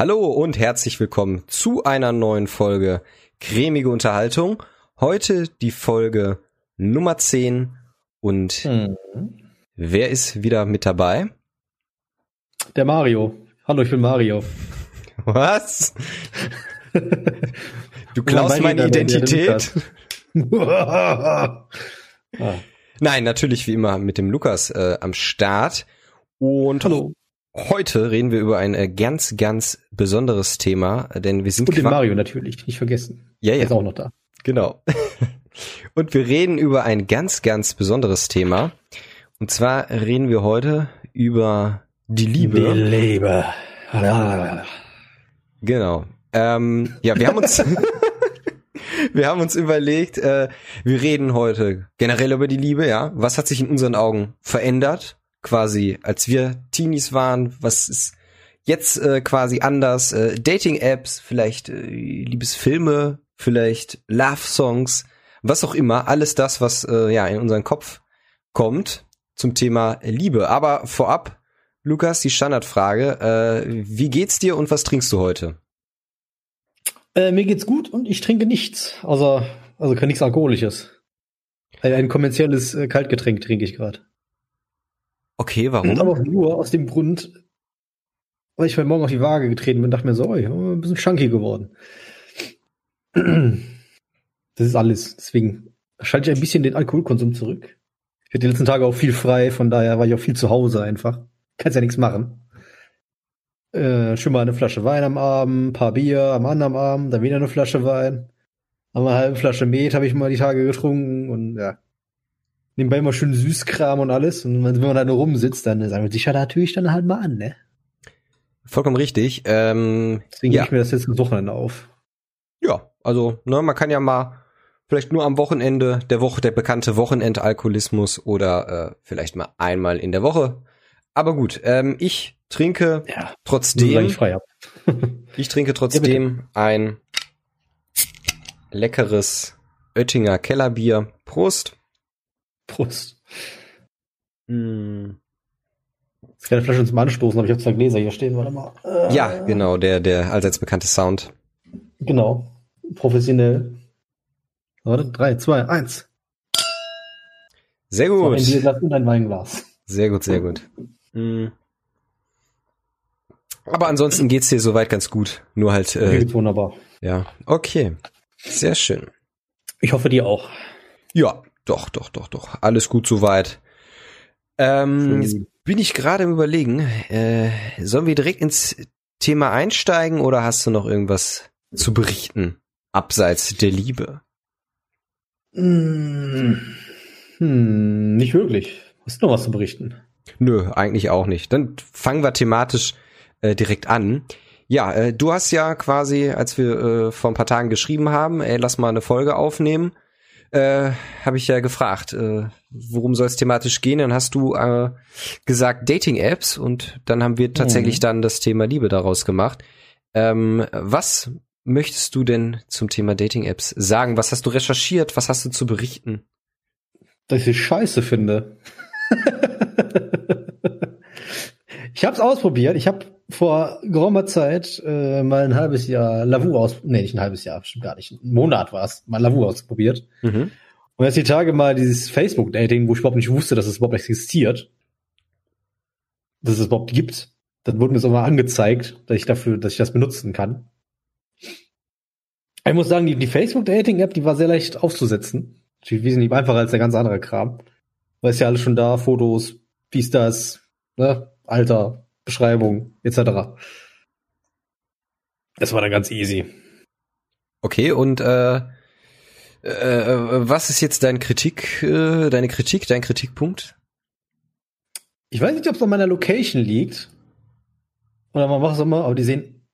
Hallo und herzlich willkommen zu einer neuen Folge Cremige Unterhaltung. Heute die Folge Nummer 10 und mhm. wer ist wieder mit dabei? Der Mario. Hallo, ich bin Mario. Was? Du klaust meine Identität? ah. Nein, natürlich wie immer mit dem Lukas äh, am Start. Und Hallo. Heute reden wir über ein äh, ganz, ganz besonderes Thema, denn wir sind und den Mario natürlich, nicht vergessen. Ja, ja. Ist auch noch da. Genau. Und wir reden über ein ganz, ganz besonderes Thema. Und zwar reden wir heute über die Liebe. Die Liebe. Genau. Ähm, ja, wir haben uns, wir haben uns überlegt, äh, wir reden heute generell über die Liebe, ja. Was hat sich in unseren Augen verändert? Quasi, als wir Teenies waren, was ist jetzt äh, quasi anders? Äh, Dating-Apps, vielleicht äh, Liebesfilme, vielleicht Love-Songs, was auch immer, alles das, was äh, ja in unseren Kopf kommt zum Thema Liebe. Aber vorab, Lukas, die Standardfrage, äh, wie geht's dir und was trinkst du heute? Äh, mir geht's gut und ich trinke nichts, außer also kein nichts Alkoholisches. Ein, ein kommerzielles äh, Kaltgetränk trinke ich gerade. Okay, warum? Aber nur aus dem Grund, weil ich heute Morgen auf die Waage getreten bin und dachte mir so, oh, ich bin ein bisschen chunky geworden. Das ist alles. Deswegen schalte ich ein bisschen den Alkoholkonsum zurück. Ich hatte die letzten Tage auch viel frei, von daher war ich auch viel zu Hause einfach. Kannst ja nichts machen. Äh, schon mal eine Flasche Wein am Abend, paar Bier am anderen Abend, dann wieder eine Flasche Wein. Aber eine halbe Flasche Met habe ich mal die Tage getrunken und ja nebenbei immer schön Süßkram und alles. Und wenn man da nur rumsitzt, dann sagen wir sich ja natürlich dann halt mal an, ne? Vollkommen richtig. Ähm, Deswegen ja. ich mir das jetzt am Wochenende auf. Ja, also, ne, man kann ja mal vielleicht nur am Wochenende der Woche, der bekannte Wochenendalkoholismus oder äh, vielleicht mal einmal in der Woche. Aber gut, ähm, ich trinke ja, trotzdem. Ich, frei ich trinke trotzdem ja, ein leckeres Oettinger Kellerbier. Prost. Prost. Hm. Ich kann eine Flasche zum Anstoßen, aber ich habe zwei Gläser hier stehen, warte mal. Äh, ja, genau, der, der allseits bekannte Sound. Genau. Professionell. Warte, drei, zwei, eins. Sehr gut. ein Bierglas und ein Weinglas. Sehr gut, sehr gut. Mhm. Aber ansonsten geht's dir soweit ganz gut. Nur halt. Äh, geht's wunderbar. Ja, okay. Sehr schön. Ich hoffe dir auch. Ja, doch, doch, doch, doch. Alles gut soweit. Ähm, jetzt bin ich gerade im Überlegen, äh, sollen wir direkt ins Thema einsteigen oder hast du noch irgendwas zu berichten abseits der Liebe? Hm, hm, nicht wirklich. Hast du noch was zu berichten? Nö, eigentlich auch nicht. Dann fangen wir thematisch äh, direkt an. Ja, äh, du hast ja quasi, als wir äh, vor ein paar Tagen geschrieben haben, ey, lass mal eine Folge aufnehmen, äh, habe ich ja gefragt, äh, worum soll es thematisch gehen? Dann hast du äh, gesagt Dating-Apps und dann haben wir tatsächlich mhm. dann das Thema Liebe daraus gemacht. Ähm, was möchtest du denn zum Thema Dating-Apps sagen? Was hast du recherchiert? Was hast du zu berichten? Dass ich scheiße finde. ich habe es ausprobiert. Ich habe vor geraumer Zeit äh, mal ein halbes Jahr Lavu aus, nee, nicht ein halbes Jahr, bestimmt gar nicht, ein Monat war es, mal Lavu ausprobiert. Mhm. Und jetzt die Tage mal dieses Facebook-Dating, wo ich überhaupt nicht wusste, dass es überhaupt existiert, dass es überhaupt gibt. Dann wurde mir so mal angezeigt, dass ich dafür, dass ich das benutzen kann. Ich muss sagen, die, die Facebook-Dating-App, die war sehr leicht aufzusetzen. Wesentlich einfacher als der ganz andere Kram. Weil es ja alles schon da, Fotos, wie ist das, ne, Alter, Beschreibung etc. Das war dann ganz easy. Okay, und äh, äh, was ist jetzt dein Kritik, äh, deine Kritik, dein Kritikpunkt? Ich weiß nicht, ob es an meiner Location liegt. Oder man macht es immer, aber die sehen.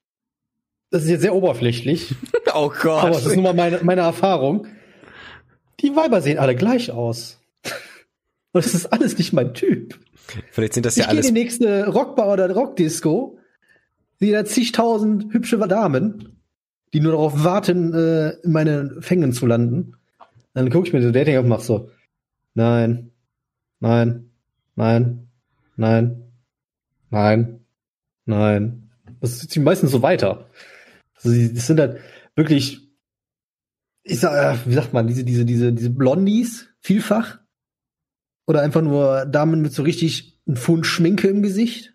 Das ist jetzt sehr oberflächlich. oh Gott. Aber das ist nur mal meine, meine Erfahrung. Die Weiber sehen alle gleich aus. Und das ist alles nicht mein Typ. Vielleicht sind das ja ich alles. Ich gehe in die nächste Rockbar oder Rockdisco, sehe da zigtausend hübsche Damen, die nur darauf warten, äh, in meine Fängen zu landen. Dann gucke ich mir so Dating auf und mach so, nein, nein, nein, nein, nein, nein, Das zieht meistens so weiter. Also, das sind halt wirklich, ich sag, äh, wie sagt man, diese, diese, diese, diese Blondies, vielfach. Oder einfach nur Damen mit so richtig einem Pfund Schminke im Gesicht.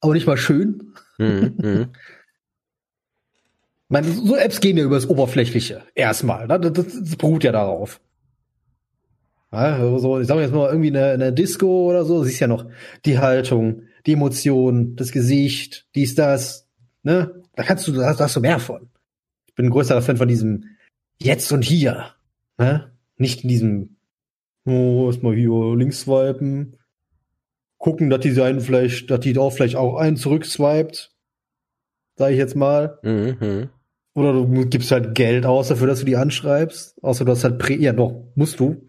Aber nicht mal schön. Mhm, mhm. meine, so Apps gehen ja über das Oberflächliche. Erstmal. Ne? Das, das, das beruht ja darauf. Ja, so, ich sag jetzt mal, irgendwie eine, eine Disco oder so, siehst ja noch die Haltung, die Emotion, das Gesicht, dies, das, ne? Da kannst du, da hast, da hast du mehr von. Ich bin ein größerer Fan von diesem Jetzt und Hier, ne? Nicht in diesem, oh, erstmal hier links swipen, gucken, dass die einen vielleicht, dass die auch vielleicht auch einen zurückswiped, sag ich jetzt mal. Mhm. Oder du gibst halt Geld aus dafür, dass du die anschreibst. Außer du hast halt Prä ja doch, musst du.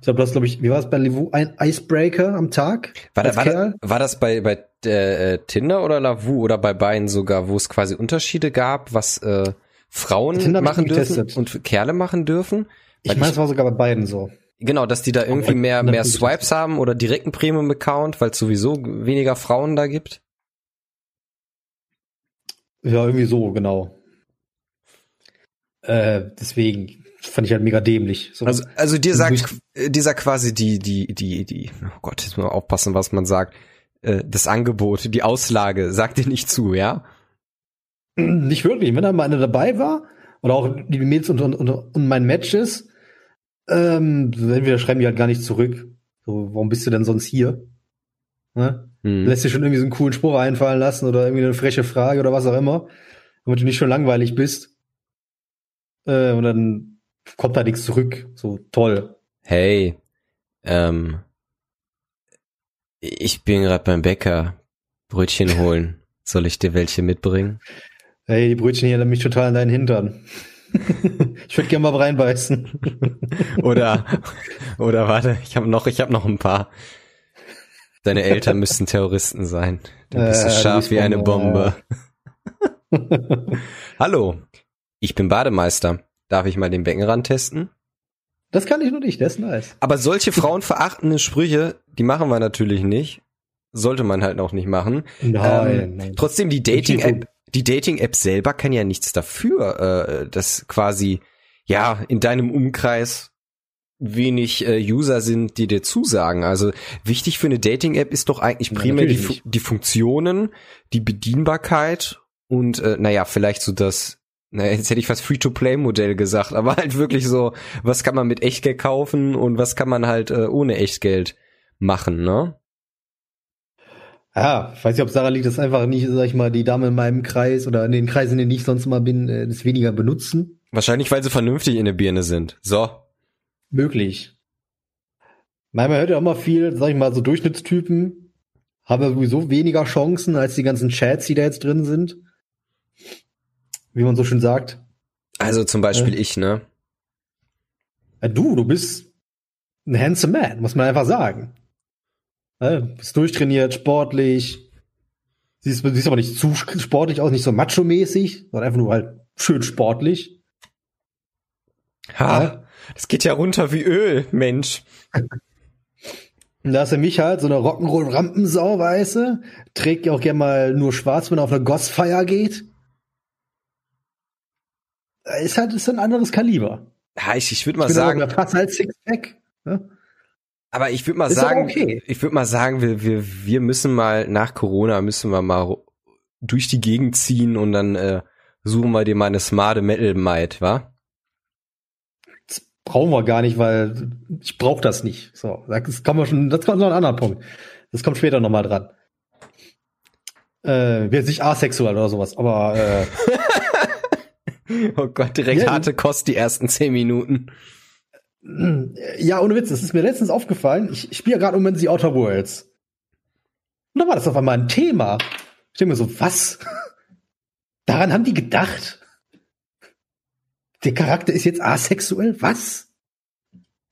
Ich glaube, du hast, glaube ich, wie war es bei Lavu? Ein Icebreaker am Tag? War, da, war, das, war das bei, bei äh, Tinder oder Lavu oder bei beiden sogar, wo es quasi Unterschiede gab, was äh, Frauen Tinder machen dürfen und Kerle machen dürfen? Ich meine, es war sogar bei beiden so. Genau, dass die da irgendwie mehr, mehr Swipes haben oder direkten Premium-Account, weil es sowieso weniger Frauen da gibt? Ja, irgendwie so, genau. Äh, deswegen, fand ich halt mega dämlich. So also, also dir sagt, dieser quasi die, die, die, die, oh Gott, jetzt muss man aufpassen, was man sagt. Äh, das Angebot, die Auslage, sagt dir nicht zu, ja? Nicht wirklich. Wenn da mal eine dabei war, oder auch die Mails und, und, und mein Matches, ähm, entweder schreiben die halt gar nicht zurück. So, warum bist du denn sonst hier? Ne? Hm. Lässt dir schon irgendwie so einen coolen Spruch einfallen lassen oder irgendwie eine freche Frage oder was auch immer, damit du nicht schon langweilig bist. Äh, und dann kommt da nichts zurück. So toll. Hey, ähm, ich bin gerade beim Bäcker. Brötchen holen. Soll ich dir welche mitbringen? Hey, die Brötchen hier mich total an deinen Hintern. ich würde gerne mal reinbeißen. oder, oder warte, ich habe noch, ich habe noch ein paar. Deine Eltern müssten Terroristen sein. Du bist äh, so scharf wie eine Bombe. Hallo, ich bin Bademeister. Darf ich mal den Beckenrand testen? Das kann ich nur nicht, das ist nice. Aber solche frauenverachtenden Sprüche, die machen wir natürlich nicht. Sollte man halt auch nicht machen. Nein, ähm, nein. Trotzdem, die Dating-App, die Dating-App selber kann ja nichts dafür, äh, dass quasi, ja, in deinem Umkreis wenig äh, User sind, die dir zusagen. Also wichtig für eine Dating-App ist doch eigentlich primär ja, die, die Funktionen, die Bedienbarkeit und äh, naja, vielleicht so das naja, jetzt hätte ich fast Free-to-Play-Modell gesagt, aber halt wirklich so, was kann man mit Echtgeld kaufen und was kann man halt äh, ohne Echtgeld machen, ne? Ja, ich weiß nicht, ob Sarah liegt, dass einfach nicht, sag ich mal, die Dame in meinem Kreis oder in den Kreisen, in denen ich sonst mal bin, äh, das weniger benutzen. Wahrscheinlich, weil sie vernünftig in der Birne sind. So. Möglich. Man hört ja auch mal viel, sag ich mal, so Durchschnittstypen haben ja sowieso weniger Chancen als die ganzen Chats, die da jetzt drin sind wie man so schön sagt. Also zum Beispiel äh, ich, ne? Ja, du, du bist ein handsome man, muss man einfach sagen. Ja, bist durchtrainiert, sportlich. Siehst, siehst aber nicht zu sportlich aus, nicht so macho-mäßig, sondern einfach nur halt schön sportlich. Ha, ja. das geht ja runter wie Öl, Mensch. Und da ist er mich halt, so eine Rock'n'Roll-Rampensau, weiße, trägt ja auch gerne mal nur schwarz, wenn er auf eine Gossfeier geht ist halt ist ein anderes Kaliber. Ja, ich, ich würde mal ich sagen. Da passt halt Sixpack. Ne? Aber ich würde mal ist sagen, okay. ich würde mal sagen, wir, wir, wir müssen mal nach Corona müssen wir mal durch die Gegend ziehen und dann äh, suchen wir dir mal eine smarte Metal Might, wa? Das brauchen wir gar nicht, weil ich brauche das nicht. So, das kommen wir schon, das kommt noch ein anderer Punkt. Das kommt später noch mal dran. Äh, wird nicht asexuell oder sowas, aber äh, Oh Gott, direkt ja, harte Kost die ersten zehn Minuten. Ja, ohne Witz, das ist mir letztens aufgefallen. Ich, ich spiele ja gerade um in The Outer Worlds. Und da war das auf einmal ein Thema. Ich denke mir so, was? Daran haben die gedacht? Der Charakter ist jetzt asexuell? Was?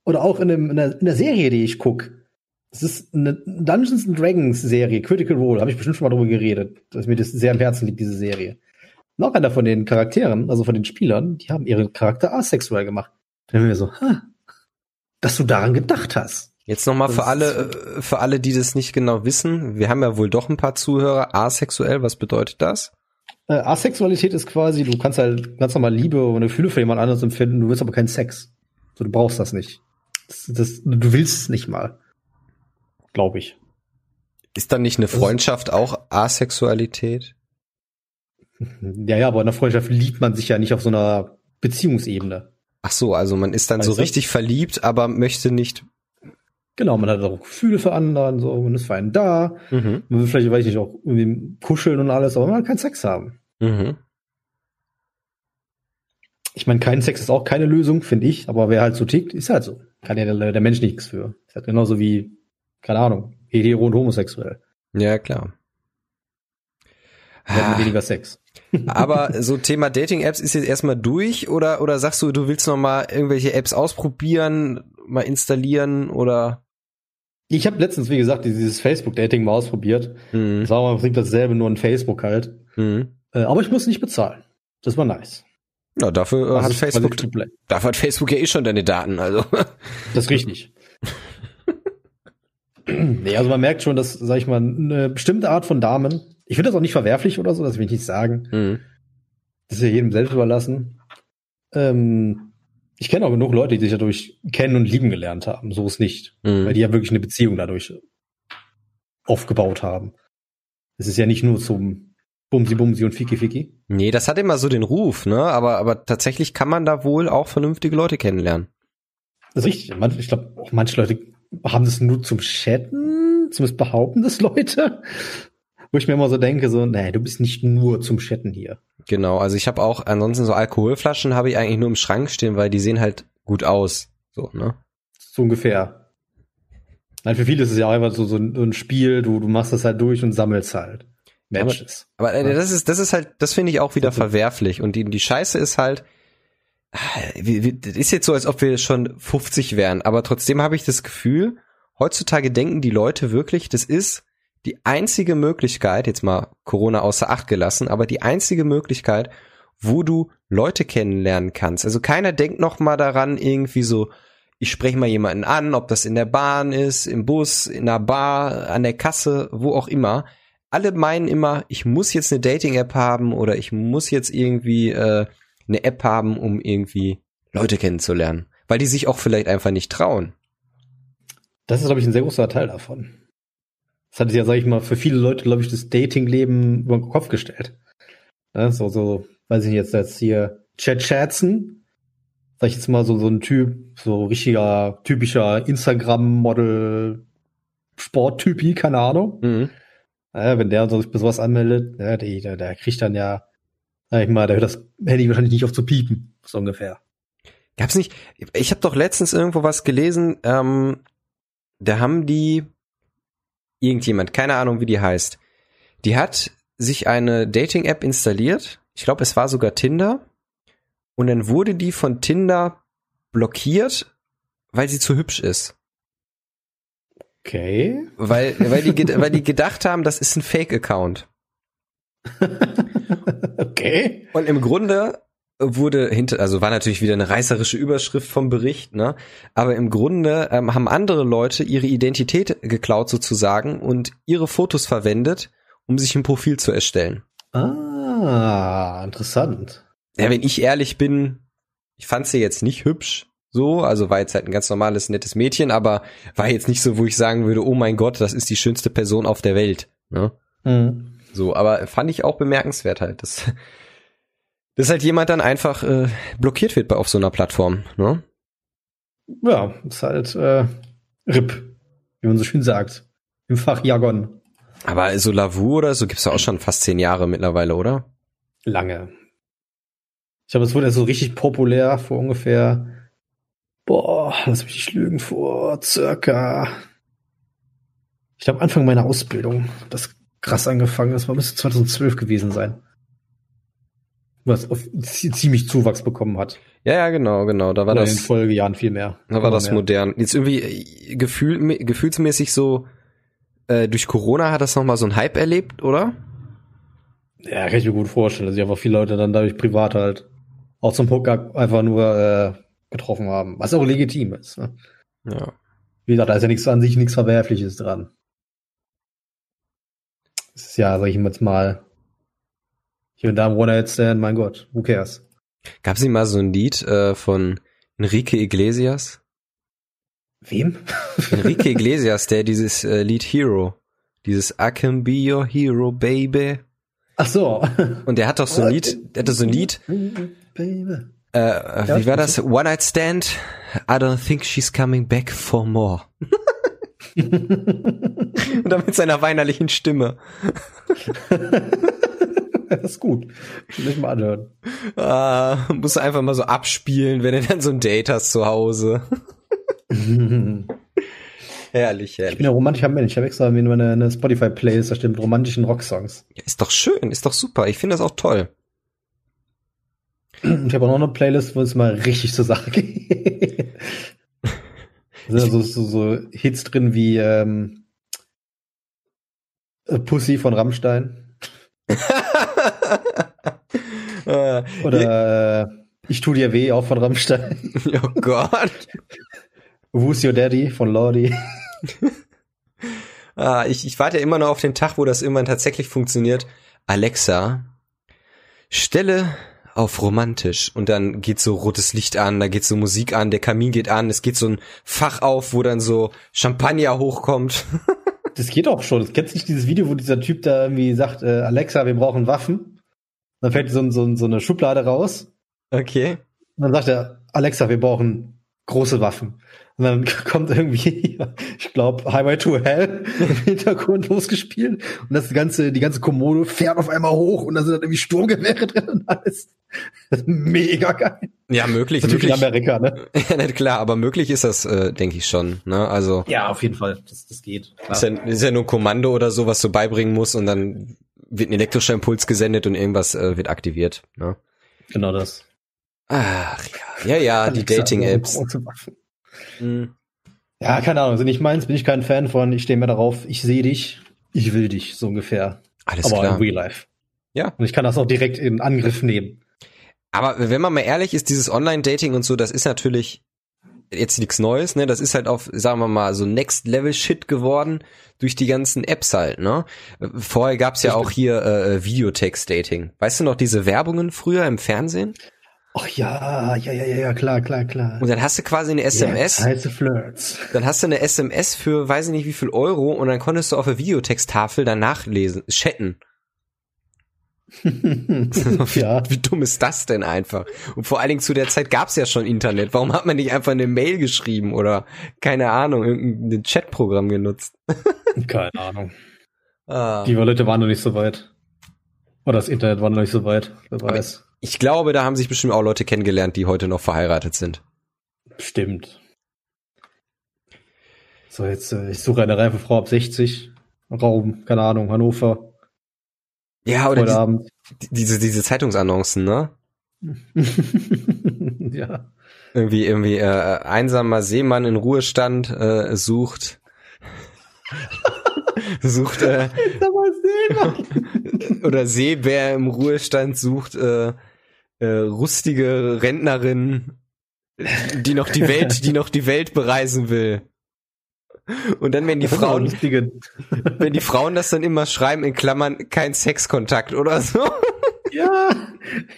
Oder auch in, einem, in, der, in der Serie, die ich guck. Das ist eine Dungeons and Dragons Serie, Critical Role, habe ich bestimmt schon mal drüber geredet, dass mir das sehr am Herzen liegt, diese Serie noch einer von den Charakteren, also von den Spielern, die haben ihren Charakter asexuell gemacht. Dann haben wir so, ha, dass du daran gedacht hast. Jetzt nochmal für alle, äh, für alle, die das nicht genau wissen. Wir haben ja wohl doch ein paar Zuhörer. Asexuell, was bedeutet das? Äh, Asexualität ist quasi, du kannst halt ganz normal Liebe und Gefühle für jemand anderes empfinden, du willst aber keinen Sex. So, du brauchst das nicht. Das, das, du willst es nicht mal. Glaube ich. Ist dann nicht eine Freundschaft auch Asexualität? Ja, ja, aber in einer Freundschaft liebt man sich ja nicht auf so einer Beziehungsebene. Ach so, also man ist dann weißt so richtig verliebt, aber möchte nicht Genau, man hat auch Gefühle für anderen, so, man ist für einen da. Mhm. Man will vielleicht, weiß ich nicht, auch irgendwie kuscheln und alles, aber man will keinen Sex haben. Mhm. Ich meine, kein Sex ist auch keine Lösung, finde ich, aber wer halt so tickt, ist halt so. Kann ja der, der Mensch nichts für. Ist halt genauso wie, keine Ahnung, hetero und homosexuell. Ja, klar. Ah. weniger Sex. Aber so Thema Dating-Apps ist jetzt erstmal durch oder, oder sagst du, du willst noch mal irgendwelche Apps ausprobieren, mal installieren oder? Ich habe letztens, wie gesagt, dieses Facebook-Dating mal ausprobiert. Mhm. Das war im Prinzip dasselbe, nur in Facebook halt. Mhm. Äh, aber ich muss nicht bezahlen. Das war nice. Ja, dafür äh, also hat Facebook, dafür hat Facebook ja eh schon deine Daten, also. Das ist richtig. nee, also man merkt schon, dass, sag ich mal, eine bestimmte Art von Damen, ich finde das auch nicht verwerflich oder so, das will ich nicht sagen. Mhm. Das ist ja jedem selbst überlassen. Ähm, ich kenne auch genug Leute, die sich dadurch kennen und lieben gelernt haben. So ist nicht. Mhm. Weil die ja wirklich eine Beziehung dadurch aufgebaut haben. Es ist ja nicht nur zum Bumsi Bumsi und Fiki Fiki. Nee, das hat immer so den Ruf, ne? Aber, aber tatsächlich kann man da wohl auch vernünftige Leute kennenlernen. Das ist richtig. Ich glaube, auch manche Leute haben das nur zum Chatten, zumindest behaupten das Leute. Wo ich mir immer so denke, so, nee, du bist nicht nur zum Chatten hier. Genau, also ich habe auch, ansonsten so Alkoholflaschen habe ich eigentlich nur im Schrank stehen, weil die sehen halt gut aus. So, ne? So ungefähr. Nein, für viele ist es ja auch einfach so, so ein Spiel, du, du machst das halt durch und sammelst halt. Matches. Aber, aber äh, das ist, das ist halt, das finde ich auch wieder verwerflich. Und die, die Scheiße ist halt, das ist jetzt so, als ob wir schon 50 wären, aber trotzdem habe ich das Gefühl, heutzutage denken die Leute wirklich, das ist die einzige Möglichkeit, jetzt mal Corona außer Acht gelassen, aber die einzige Möglichkeit, wo du Leute kennenlernen kannst. Also keiner denkt noch mal daran, irgendwie so, ich spreche mal jemanden an, ob das in der Bahn ist, im Bus, in der Bar, an der Kasse, wo auch immer. Alle meinen immer, ich muss jetzt eine Dating-App haben oder ich muss jetzt irgendwie äh, eine App haben, um irgendwie Leute kennenzulernen. Weil die sich auch vielleicht einfach nicht trauen. Das ist, glaube ich, ein sehr großer Teil davon. Das hat ja, sag ich mal, für viele Leute, glaube ich, das Dating-Leben über den Kopf gestellt. Ja, so, so, weiß ich nicht, jetzt, jetzt hier Chad Chatson, sag ich jetzt mal, so, so ein Typ, so richtiger, typischer Instagram-Model, Sporttypi, keine Ahnung. Mhm. Ja, wenn der sich bei sowas anmeldet, ja, der, der, der kriegt dann ja, sag ich mal, der hört das Handy wahrscheinlich nicht auf zu piepen, so ungefähr. Gab's nicht, ich habe doch letztens irgendwo was gelesen, ähm, da haben die irgendjemand, keine Ahnung, wie die heißt, die hat sich eine Dating-App installiert. Ich glaube, es war sogar Tinder. Und dann wurde die von Tinder blockiert, weil sie zu hübsch ist. Okay. Weil, weil, die, weil die gedacht haben, das ist ein Fake-Account. okay. Und im Grunde wurde hinter, also war natürlich wieder eine reißerische Überschrift vom Bericht, ne? Aber im Grunde ähm, haben andere Leute ihre Identität geklaut sozusagen und ihre Fotos verwendet, um sich ein Profil zu erstellen. Ah, interessant. Ja, wenn ich ehrlich bin, ich fand sie jetzt nicht hübsch, so, also war jetzt halt ein ganz normales, nettes Mädchen, aber war jetzt nicht so, wo ich sagen würde, oh mein Gott, das ist die schönste Person auf der Welt, ne? Mhm. So, aber fand ich auch bemerkenswert halt. Das dass halt jemand dann einfach äh, blockiert wird auf so einer Plattform, ne? Ja, ist halt äh, RIP, wie man so schön sagt. Im Fachjargon. Aber so Lavu oder so gibt's ja auch schon fast zehn Jahre mittlerweile, oder? Lange. Ich glaube, es wurde ja so richtig populär vor ungefähr, boah, lass mich nicht lügen, vor circa, ich glaube Anfang meiner Ausbildung, das krass angefangen, das war bis 2012 gewesen sein was auf, ziemlich Zuwachs bekommen hat. Ja, ja, genau, genau. Da war Oder das. In den Folgejahren viel mehr. Da war das mehr. modern. Jetzt irgendwie äh, gefühl, gefühlsmäßig so, äh, durch Corona hat das nochmal so ein Hype erlebt, oder? Ja, kann ich mir gut vorstellen, dass sich einfach viele Leute dann dadurch privat halt auch zum Poker einfach nur äh, getroffen haben. Was auch legitim ist. Ne? Ja. Wie gesagt, da ist ja nichts an sich nichts Verwerfliches dran. Es ist ja, sag ich jetzt mal, hier und da ein One-Night-Stand, mein Gott, who cares? Gab es nicht mal so ein Lied äh, von Enrique Iglesias? Wem? Enrique Iglesias, der dieses äh, Lied Hero, dieses I can be your hero, baby. Ach so. Und der hat doch so ein Lied, der hatte so ein Lied, Baby. äh, äh, wie war das? One Night Stand, I don't think she's coming back for more. Und dann mit seiner weinerlichen Stimme. das ist gut. Will ich mal anhören. Ah, musst du einfach mal so abspielen, wenn du dann so ein Date hast zu Hause. herrlich, Ich herrlich. bin ja romantischer Mensch. Ich habe extra mir eine, eine Spotify-Playlist, da stimmt romantischen Rocksongs. Ja, ist doch schön, ist doch super. Ich finde das auch toll. Ich habe auch noch eine Playlist, wo es mal richtig zur Sache geht. Da sind so, so, so Hits drin wie ähm, äh, Pussy von Rammstein. Oder äh, Ich tu dir weh, auch von Rammstein. oh Gott. Who's Your Daddy von Lordi. Ah, ich, ich warte immer noch auf den Tag, wo das irgendwann tatsächlich funktioniert. Alexa, stelle auf romantisch und dann geht so rotes Licht an, da geht so Musik an, der Kamin geht an, es geht so ein Fach auf, wo dann so Champagner hochkommt. Das geht auch schon. Das kennst du nicht dieses Video, wo dieser Typ da irgendwie sagt, äh, Alexa, wir brauchen Waffen? Dann fällt so, so, so eine Schublade raus. Okay. Und dann sagt er, Alexa, wir brauchen große Waffen. Und dann kommt irgendwie, ich glaube, Highway to Hell im Hintergrund losgespielt. Und das ganze, die ganze Kommode fährt auf einmal hoch und da sind dann irgendwie Sturmgewehre drin und alles. Das ist mega geil. Ja, möglich, natürlich möglich. Amerika, ne? Ja, nicht klar, aber möglich ist das, äh, denke ich schon. Ne? Also Ja, auf jeden Fall. Das, das geht. Ist ja, ist ja nur ein Kommando oder so, was du beibringen musst und dann wird ein elektrischer Impuls gesendet und irgendwas äh, wird aktiviert. Ne? Genau das. Ach ja, ja, ja, die Dating-Apps. große Waffen. Hm. Ja, keine Ahnung, sind nicht meins, bin ich kein Fan von. Ich stehe mehr darauf, ich sehe dich, ich will dich, so ungefähr. Alles Aber klar. in Real Life. Ja. Und ich kann das auch direkt in Angriff nehmen. Aber wenn man mal ehrlich ist, dieses Online-Dating und so, das ist natürlich jetzt nichts Neues, ne? Das ist halt auf, sagen wir mal, so Next-Level-Shit geworden durch die ganzen Apps halt, ne? Vorher gab's ja auch hier äh, Videotext-Dating. Weißt du noch diese Werbungen früher im Fernsehen? Ach ja, ja, ja, ja, ja, klar, klar, klar. Und dann hast du quasi eine SMS, Yes, heiße Flirts. dann hast du eine SMS für weiß ich nicht wie viel Euro und dann konntest du auf der Videotexttafel danach lesen, chatten. Wie, ja. wie dumm ist das denn einfach? Und vor allen Dingen zu der Zeit gab's ja schon Internet. Warum hat man nicht einfach eine Mail geschrieben oder keine Ahnung, irgendein Chatprogramm genutzt? Keine Ahnung. Ah. Die Leute waren noch nicht so weit. Oder das Internet war noch nicht so weit. Wer Aber weiß. Ich glaube, da haben sich bestimmt auch Leute kennengelernt, die heute noch verheiratet sind. Stimmt. So, jetzt, äh, ich suche eine reife Frau ab 60. Raum, keine Ahnung, Hannover. Ja, oder Heute die, Abend. die- diese, diese Zeitungsannoncen, ne? ja. Irgendwie, irgendwie, äh, einsamer Seemann in Ruhestand äh, sucht. sucht, äh, oder Seebär im Ruhestand sucht äh, äh, rustige Rentnerin, die noch die Welt, die noch die Welt bereisen will. Und dann, wenn die Frauen, wenn die Frauen das dann immer schreiben, in Klammern, kein Sexkontakt oder so. Ja,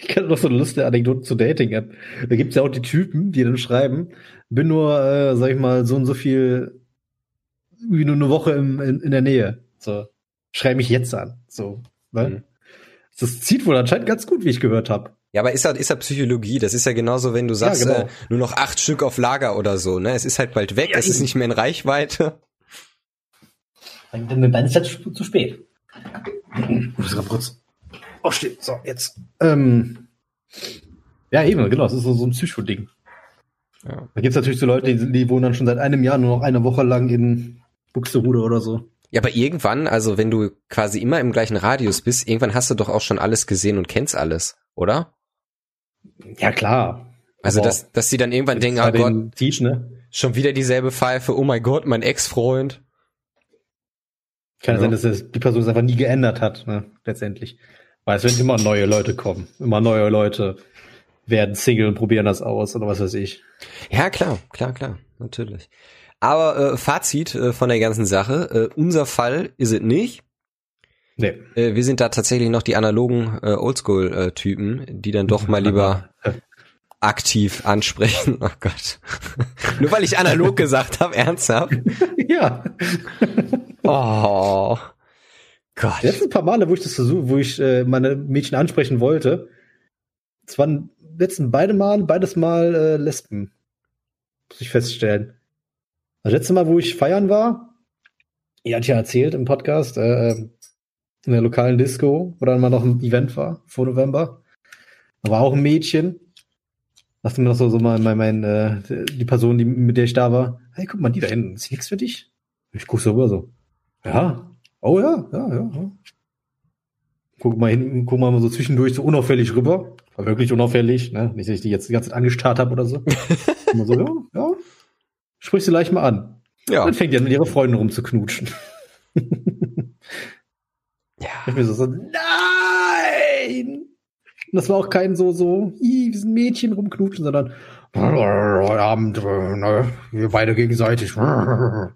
ich kenne noch so eine lustige Anekdote zu Dating-App. Da gibt's ja auch die Typen, die dann schreiben, bin nur, äh, sag ich mal, so und so viel, wie nur eine Woche im, in, in der Nähe. So, schreib mich jetzt an. So, ne? Mhm. Das zieht wohl anscheinend ganz gut, wie ich gehört habe. Ja, aber ist ja, ist ja Psychologie. Das ist ja genauso, wenn du sagst, genau. äh, nur noch acht Stück auf Lager oder so. Ne, es ist halt bald weg, Ja, es ist nicht mehr in Reichweite. Dann, dann ist es zu spät. Muss grad kurz aufstehen. So, jetzt. Ähm, ja, eben, genau, das ist so, so ein Psycho-Ding. Ja. Da gibt's natürlich so Leute, die, die wohnen dann schon seit einem Jahr nur noch eine Woche lang in Buxtehude oder so. Ja, aber irgendwann, also wenn du quasi immer im gleichen Radius bist, irgendwann hast du doch auch schon alles gesehen und kennst alles, oder? Ja, klar. Also Aber dass, dass sie dann irgendwann denken, bei oh Gott, Teach, ne? schon wieder dieselbe Pfeife, oh mein Gott, mein Ex-Freund. Kann Ja. sein, dass es die Person es einfach nie geändert hat, ne? letztendlich. Weil es werden immer neue Leute kommen. Immer neue Leute werden Single und probieren das aus oder was weiß ich. Ja, klar, klar, klar, natürlich. Aber äh, Fazit äh, von der ganzen Sache, äh, unser Fall ist es nicht. Nee. Äh, wir sind da tatsächlich noch die analogen äh, Oldschool-Typen, die dann doch mal lieber aktiv ansprechen. Oh Gott. Nur weil ich analog gesagt habe, ernsthaft. ja. Oh. Gott. Die letzten paar Male, wo ich das versuche, wo ich äh, meine Mädchen ansprechen wollte, es waren letzten beide Mal, beides Mal äh, Lesben. Muss ich feststellen. Das letzte Mal, wo ich feiern war, ihr hat ja erzählt im Podcast, äh, in der lokalen Disco, wo dann mal noch ein Event war, vor November. Da war auch ein Mädchen. Dachte mir noch so, so mal mein, mein, äh, die Person, die, mit der ich da war, hey, guck mal, die da hinten, ist nichts für dich? Ich guck so rüber so. Ja, oh ja, ja, ja. ja. Guck mal hin, guck mal so zwischendurch so unauffällig rüber. War wirklich unauffällig, ne? Nicht, dass ich die jetzt die ganze Zeit angestarrt habe oder so. Immer so, ja, ja. Sprich sie gleich mal an. Ja. Dann fängt die an, mit ihrer Freundin rumzuknutschen. ja. Ich mir so, so, nein! Und das war auch kein so, so, ih, wir sind Mädchen rumknutschen, sondern, heute Abend, äh, ne, wir beide gegenseitig. Und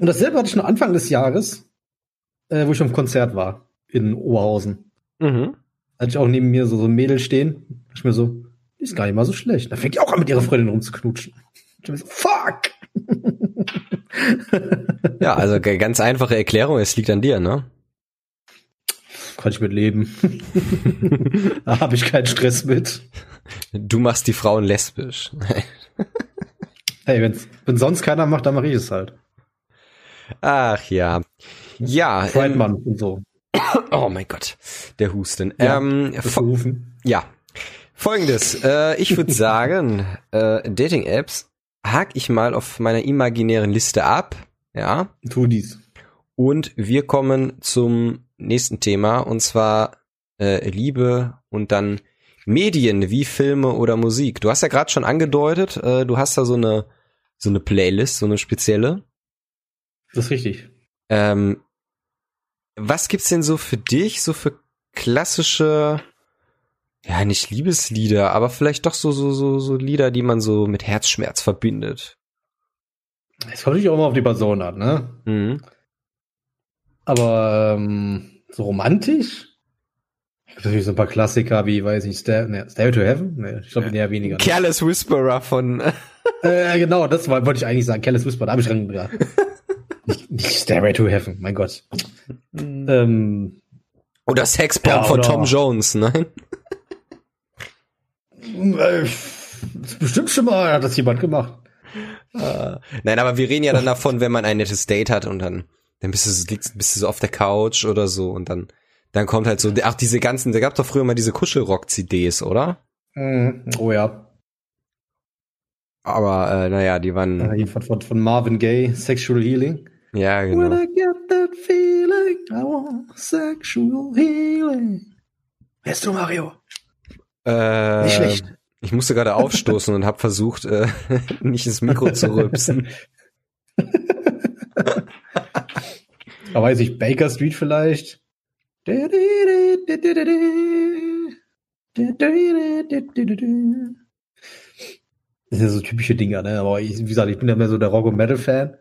dasselbe hatte ich noch Anfang des Jahres, äh, wo ich auf dem Konzert war, in Oberhausen. Mhm. Hatte ich auch neben mir so, so ein Mädel stehen. Ich mir so, die ist gar nicht mal so schlecht. Da fängt die auch an, mit ihrer Freundin rumzuknutschen. Ich mir so, fuck! Ja, also ganz einfache Erklärung, es liegt an dir, ne? Kann ich mit leben. da habe ich keinen Stress mit. Du machst die Frauen lesbisch. Hey, wenn's, wenn sonst keiner macht, dann mache ich es halt. Ach ja. Ja. Pride Ähm, und so. oh mein Gott, der Husten. Ja, ähm, ja. Folgendes, äh, ich würde sagen, äh, Dating-Apps hak ich mal auf meiner imaginären Liste ab, ja, Tu dies. und wir kommen zum nächsten Thema, und zwar äh, Liebe und dann Medien wie Filme oder Musik. Du hast ja gerade schon angedeutet, äh, du hast da so eine so eine Playlist, so eine spezielle. Das ist richtig. Ähm, was gibt's denn so für dich, so für klassische, ja, nicht Liebeslieder, aber vielleicht doch so, so, so, so Lieder, die man so mit Herzschmerz verbindet? Es kommt natürlich auch immer auf die Person an, ne? Mhm. Aber ähm, so romantisch? Es gibt natürlich so ein paar Klassiker wie, weiß ich, Stair ne, Stair to Heaven? Ne, ich glaube eher weniger. Ne? Careless Whisperer von, Äh, genau, das war- wollte ich eigentlich sagen. Careless Whisper, da habe ich dran gedacht. nicht, nicht Stairway to Heaven, mein Gott. Ähm, oder Sexbomb Ja, von oder- Tom Jones, nein? Bestimmt schon mal hat das jemand gemacht. Äh, nein, aber wir reden ja dann davon, wenn man ein nettes Date hat und dann, dann bist du, liegst, bist du so auf der Couch oder so und dann, dann kommt halt so, ach, diese ganzen, da gab's doch früher mal diese Kuschelrock-CDs, oder? Mhm. Oh ja. Aber, äh, naja, die waren, hier Von, von, von Marvin Gaye, Sexual Healing. ja, When genau. I get that feeling, I want sexual healing. Wer ist du, Mario? Äh, Nicht schlecht. Ich musste gerade aufstoßen und habe versucht, äh, nicht ins Mikro zu rülpsen. Da weiß ich, Baker Street vielleicht. Das sind ja so typische Dinger, ne? Aber ich, wie gesagt, ich bin ja mehr so der Rock- und Metal-Fan.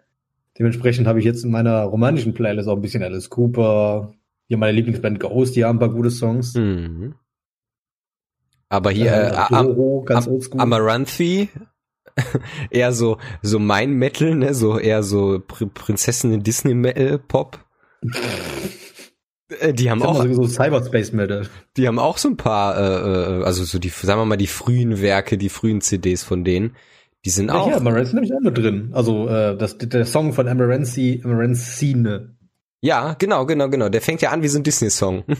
Dementsprechend habe ich jetzt in meiner romantischen Playlist auch ein bisschen Alice Cooper. Hier meine Lieblingsband Ghost, die haben ein paar gute Songs. Mhm. Aber hier, äh, Am Doro, Am oldschool. Amaranthi, eher so, so mein Metal, ne, so eher so Pr Prinzessinnen Disney Metal Pop. Äh, Die haben auch, so, Cyberspace Metal. die haben auch so ein paar, äh, äh, also so die, sagen wir mal, die frühen Werke, die frühen CDs von denen, die sind Ja, auch. hier, Amaranth ist nämlich auch mit drin. Also äh, das, der Song von Amaranthi, Amaranthine. Ja, genau, genau, genau. Der fängt ja an wie so ein Disney-Song.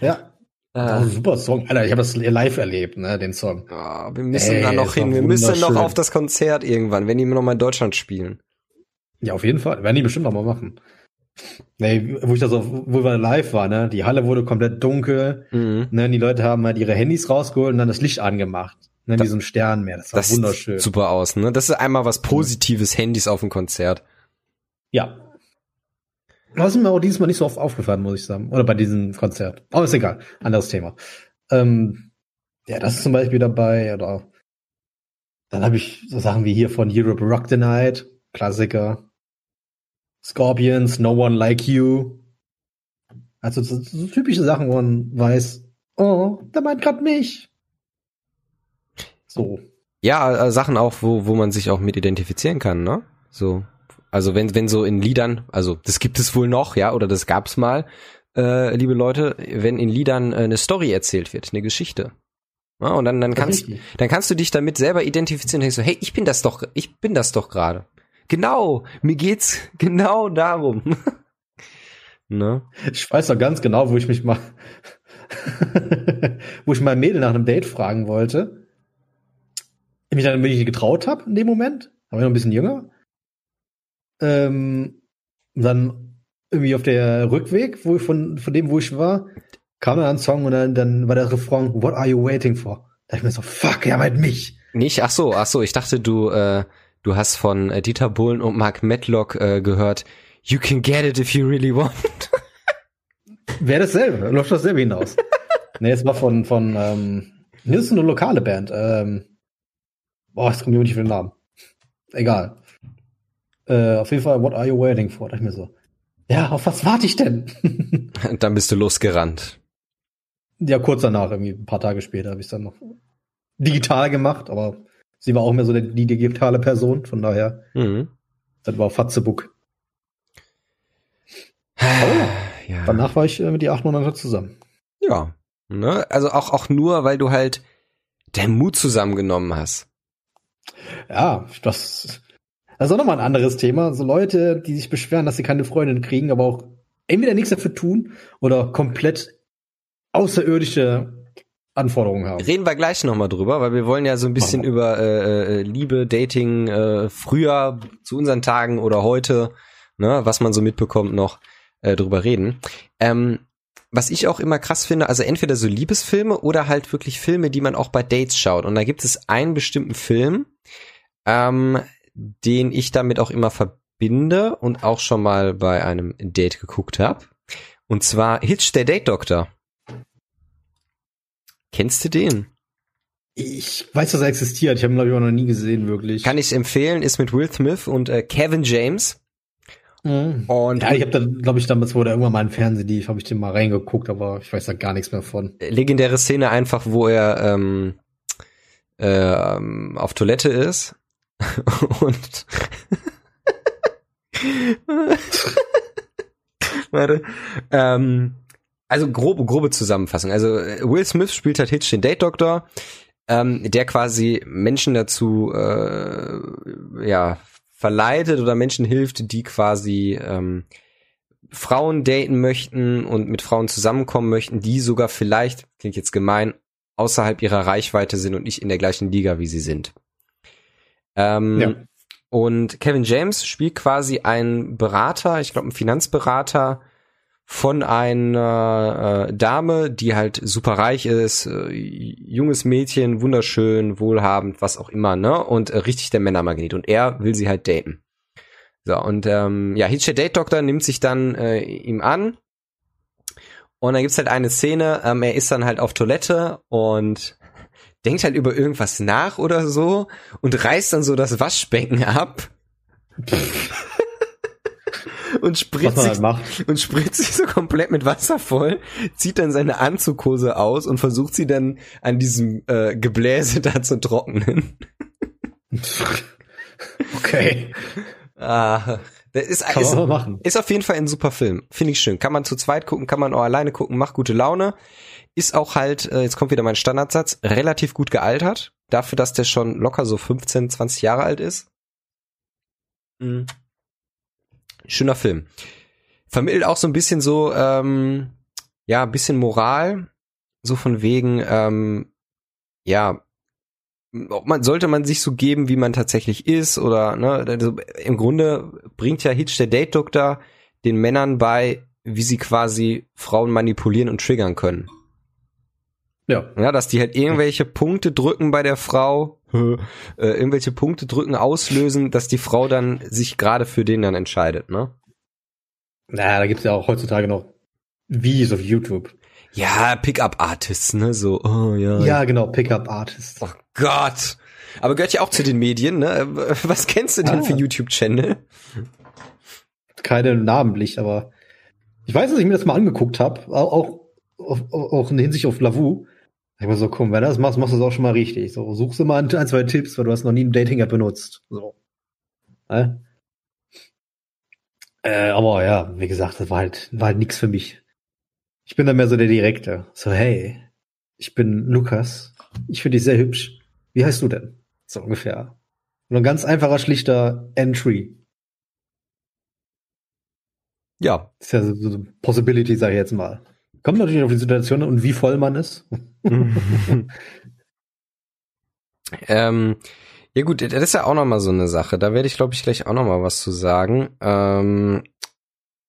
Ja. Äh, Oh, super Song. Alter, ich habe das live erlebt, ne, den Song. Ah, wir müssen Ey, da noch das hin. Wir müssen noch auf das Konzert irgendwann, wenn die noch mal in Deutschland spielen. Ja, auf jeden Fall. Werden die bestimmt noch mal machen. Nee, wo ich das auf, wo wir live waren, ne, die Halle wurde komplett dunkel, Mhm. ne, die Leute haben halt ihre Handys rausgeholt und dann das Licht angemacht. Ne, wie so ein Sternmeer. Das war Das wunderschön. sieht super aus, ne? Das ist einmal was Positives, Handys auf dem Konzert. Ja. Das ist mir auch dieses Mal nicht so oft aufgefallen, muss ich sagen. Oder bei diesem Konzert. Aber ist egal. Anderes Thema. Ähm, ja, das ist zum Beispiel dabei, oder Dann habe ich so Sachen wie hier von Europe Rock the Night, Klassiker. Scorpions, No One Like You. Also so, so typische Sachen, wo man weiß, oh, der meint grad mich. So. Ja, äh, Sachen auch, wo, wo man sich auch mit identifizieren kann, ne? So. Also wenn, wenn so in Liedern, also das gibt es wohl noch, ja, oder das gab's mal, äh, liebe Leute, wenn in Liedern äh, eine Story erzählt wird, eine Geschichte. Ja, und dann, dann kannst, dann kannst du dich damit selber identifizieren und denkst so, hey, ich bin das doch, ich bin das doch gerade. Genau, mir geht's genau darum. ne? Ich weiß doch ganz genau, wo ich mich mal, wo ich mein Mädel nach einem Date fragen wollte. Ich mich dann wirklich getraut habe in dem Moment. Aber noch ein bisschen jünger. Ähm, dann irgendwie auf der Rückweg, wo ich von, von dem, wo ich war, kam dann ein Song und dann, dann war der Refrain, What are you waiting for? Da ich mir so, fuck, er meint mich. Nicht, ach so, ach so, ich dachte, du, äh, du hast von äh, Dieter Bohlen und Mark Medlock äh, gehört, You can get it if you really want. Wäre dasselbe, läuft dasselbe hinaus. nee, es war von, von, ähm, das ist eine lokale Band. Ähm, boah, jetzt kommt mir nicht für den Namen. Egal. Äh, auf jeden Fall, what are you waiting for? Da ich mir so, ja, auf was warte ich denn? dann bist du losgerannt. Ja, kurz danach, irgendwie ein paar Tage später, habe ich dann noch digital gemacht, aber sie war auch mehr so die, die digitale Person, von daher. Mhm. Das war Fatzebook. ja. Danach war ich äh, mit die acht Monate zusammen. Ja. Ne? Also auch, auch nur, weil du halt deinen Mut zusammengenommen hast. Ja, das das ist auch nochmal ein anderes Thema. So Leute, die sich beschweren, dass sie keine Freundin kriegen, aber auch entweder nichts dafür tun oder komplett außerirdische Anforderungen haben. Reden wir gleich nochmal drüber, weil wir wollen ja so ein bisschen über äh, äh, Liebe, Dating äh, früher zu unseren Tagen oder heute, ne, was man so mitbekommt noch äh, drüber reden. Ähm, was ich auch immer krass finde, also entweder so Liebesfilme oder halt wirklich Filme, die man auch bei Dates schaut. Und da gibt es einen bestimmten Film, ähm, den ich damit auch immer verbinde und auch schon mal bei einem Date geguckt habe. Und zwar Hitch der Date Doctor. Kennst du den? Ich weiß, dass er existiert. Ich habe ihn, glaube ich, auch noch nie gesehen, wirklich. Kann ich empfehlen, ist mit Will Smith und äh, Kevin James. Mhm. Und ja, ich habe da, glaube ich, damals wurde irgendwann mal ein Fernseh, die habe ich den mal reingeguckt, aber ich weiß da gar nichts mehr von. Legendäre Szene einfach, wo er ähm, äh, auf Toilette ist und Warte. Ähm, also grobe, grobe Zusammenfassung. Also Will Smith spielt halt Hitch den Date Doktor, ähm, der quasi Menschen dazu äh, ja verleitet oder Menschen hilft, die quasi ähm, Frauen daten möchten und mit Frauen zusammenkommen möchten, die sogar vielleicht, klingt jetzt gemein, außerhalb ihrer Reichweite sind und nicht in der gleichen Liga, wie sie sind. Ähm, ja. Und Kevin James spielt quasi einen Berater, ich glaube einen Finanzberater von einer äh, Dame, die halt super reich ist, äh, junges Mädchen, wunderschön, wohlhabend, was auch immer, ne? Und äh, richtig der Männermagnet. Und er will sie halt daten. So, und ähm, ja, Hitcher Date Doctor nimmt sich dann äh, ihm an. Und dann gibt's halt eine Szene, ähm, er ist dann halt auf Toilette und denkt halt über irgendwas nach oder so und reißt dann so das Waschbecken ab. und spritzt sich, halt und spritzt sich so komplett mit Wasser voll, zieht dann seine Anzughose aus und versucht sie dann an diesem äh, Gebläse da zu trocknen. okay. Ah, das ist, kann ist, man machen. ist auf jeden Fall ein super Film. Finde ich schön. Kann man zu zweit gucken, kann man auch alleine gucken, macht gute Laune. Ist auch halt, äh, jetzt kommt wieder mein Standardsatz, relativ gut gealtert. Dafür, dass der schon locker so 15, 20 Jahre alt ist. Mhm. Schöner Film. Vermittelt auch so ein bisschen so, ähm, ja, ein bisschen Moral. So von wegen, ähm, ja, ob man, sollte man sich so geben, wie man tatsächlich ist oder, ne, also im Grunde bringt ja Hitch der Date Doktor den Männern bei, wie sie quasi Frauen manipulieren und triggern können. Ja. Ja, dass die halt irgendwelche Punkte drücken bei der Frau, äh, irgendwelche Punkte drücken, auslösen, dass die Frau dann sich gerade für den dann entscheidet, ne? Naja, da gibt's ja auch heutzutage noch Videos auf YouTube. Ja, Pickup Artists, ne? So, oh ja. Ja, genau, Pickup Artists. Oh Gott. Aber gehört ja auch zu den Medien, ne? Was kennst du denn Ah. für YouTube-Channel? Keine namentlich, aber ich weiß, dass ich mir das mal angeguckt habe, auch, auch, auch, auch in Hinsicht auf Lavu. Ich war so, komm, wenn du das machst, machst du es auch schon mal richtig. So, suchst du mal ein, zwei Tipps, weil du hast noch nie ein Dating-App benutzt. So. Äh? Äh, aber ja, wie gesagt, das war halt, war halt nix für mich. Ich bin dann mehr so der Direkte. So, hey, ich bin Lukas. Ich finde dich sehr hübsch. Wie heißt du denn? So ungefähr. Und ein ganz einfacher, schlichter Entry. Ja. Das ist ja so, so eine Possibility, sage ich jetzt mal. Kommt natürlich auf die Situation und wie voll man ist. ähm, ja gut, das ist ja auch noch mal so eine Sache. Da werde ich, glaube ich, gleich auch noch mal was zu sagen. Ähm,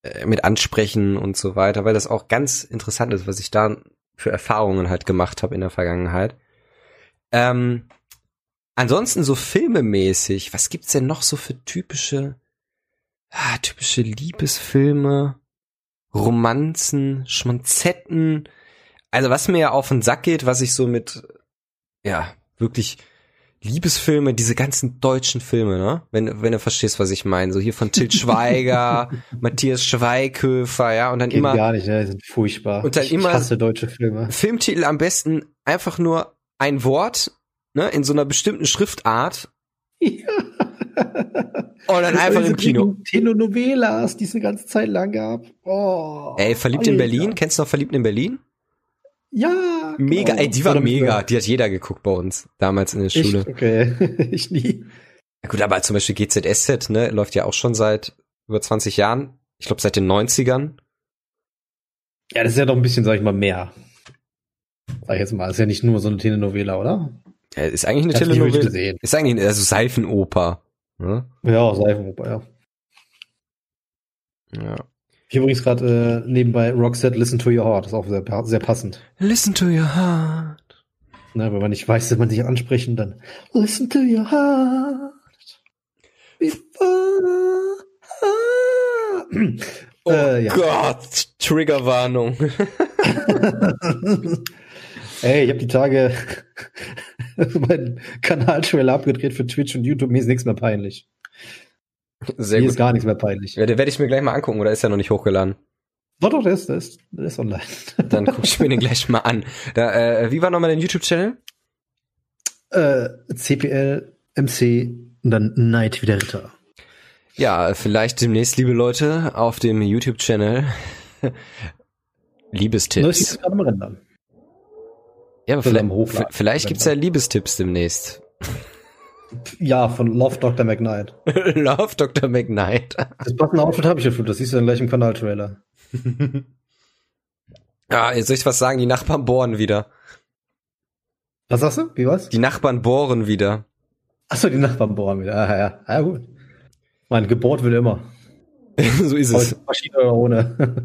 äh, mit ansprechen und so weiter, weil das auch ganz interessant ist, was ich da für Erfahrungen halt gemacht habe in der Vergangenheit. Ähm, ansonsten so filmemäßig, was gibt's denn noch so für typische, ah, typische Liebesfilme, Romanzen, Schmonzetten? Also was mir ja auf den Sack geht, was ich so mit, ja, wirklich Liebesfilme, diese ganzen deutschen Filme, ne? Wenn, wenn du verstehst, was ich meine. So hier von Til Schweiger, Matthias Schweighöfer, ja, und dann Geht immer gar nicht, ne? Die sind furchtbar. Und dann ich, immer- ich hasse deutsche Filme. Filmtitel am besten einfach nur ein Wort, ne, in so einer bestimmten Schriftart Ja. Und und dann einfach im Kino. Telenovelas, die es eine ganze Zeit lang gab. Oh, Ey, verliebt in Alter. Berlin, kennst du noch verliebt in Berlin? Ja. Mega, genau. ey, die war Oder- mega, die hat jeder geguckt bei uns damals in der Ich, Schule. okay, ich nie. Ja, gut, aber zum Beispiel GZSZ, ne, läuft ja auch schon seit über 20 Jahren. Ich glaube seit den 90ern. Ja, das ist ja doch ein bisschen, sag ich mal, mehr. Sag ich jetzt mal, das ist ja nicht nur so eine Telenovela, oder? Ja, ist eigentlich eine Ich Telenovela. Ist eigentlich eine, also Seifenoper. Ne? Ja, Seifenoper, ja. Ja. Ich übrigens gerade äh, nebenbei Roxette Listen to Your Heart, ist auch sehr, sehr passend. Listen to your heart. Ne, wenn man nicht weiß, dass man sich ansprechen, dann Listen to your heart. Before Oh Äh, ja. Gott, Triggerwarnung. Ey, ich habe die Tage meinen Kanal-Trailer abgedreht für Twitch und YouTube. Mir ist nichts mehr peinlich. Sehr Mir gut. ist gar nichts mehr peinlich. Ja, den werde ich mir gleich mal angucken, oder ist er noch nicht hochgeladen? Doch, doch, der ist, der ist, der ist online. Dann gucke ich mir den gleich mal an. Da, äh, wie war nochmal dein YouTube-Channel? äh, CPL, MC und dann Night wie der Ritter. Ja, vielleicht demnächst, liebe Leute, auf dem YouTube-Channel Neues Liebestipps. ist gerade am Rendern. Ja, aber vielleicht, Hochladen. vielleicht gibt's ja Liebestipps demnächst. Ja, von Love Dr. McKnight. Love Dr. McKnight. Das passende Outfit habe ich dafür, das siehst du dann gleich im Kanal-Trailer. Ja, jetzt soll ich was sagen, die Nachbarn bohren wieder. Was sagst du? Wie was? Die Nachbarn bohren wieder. Achso, die Nachbarn bohren wieder. Ah, ja, ja, gut. Mein gebohrt wird immer. so ist es. Maschine oder ohne.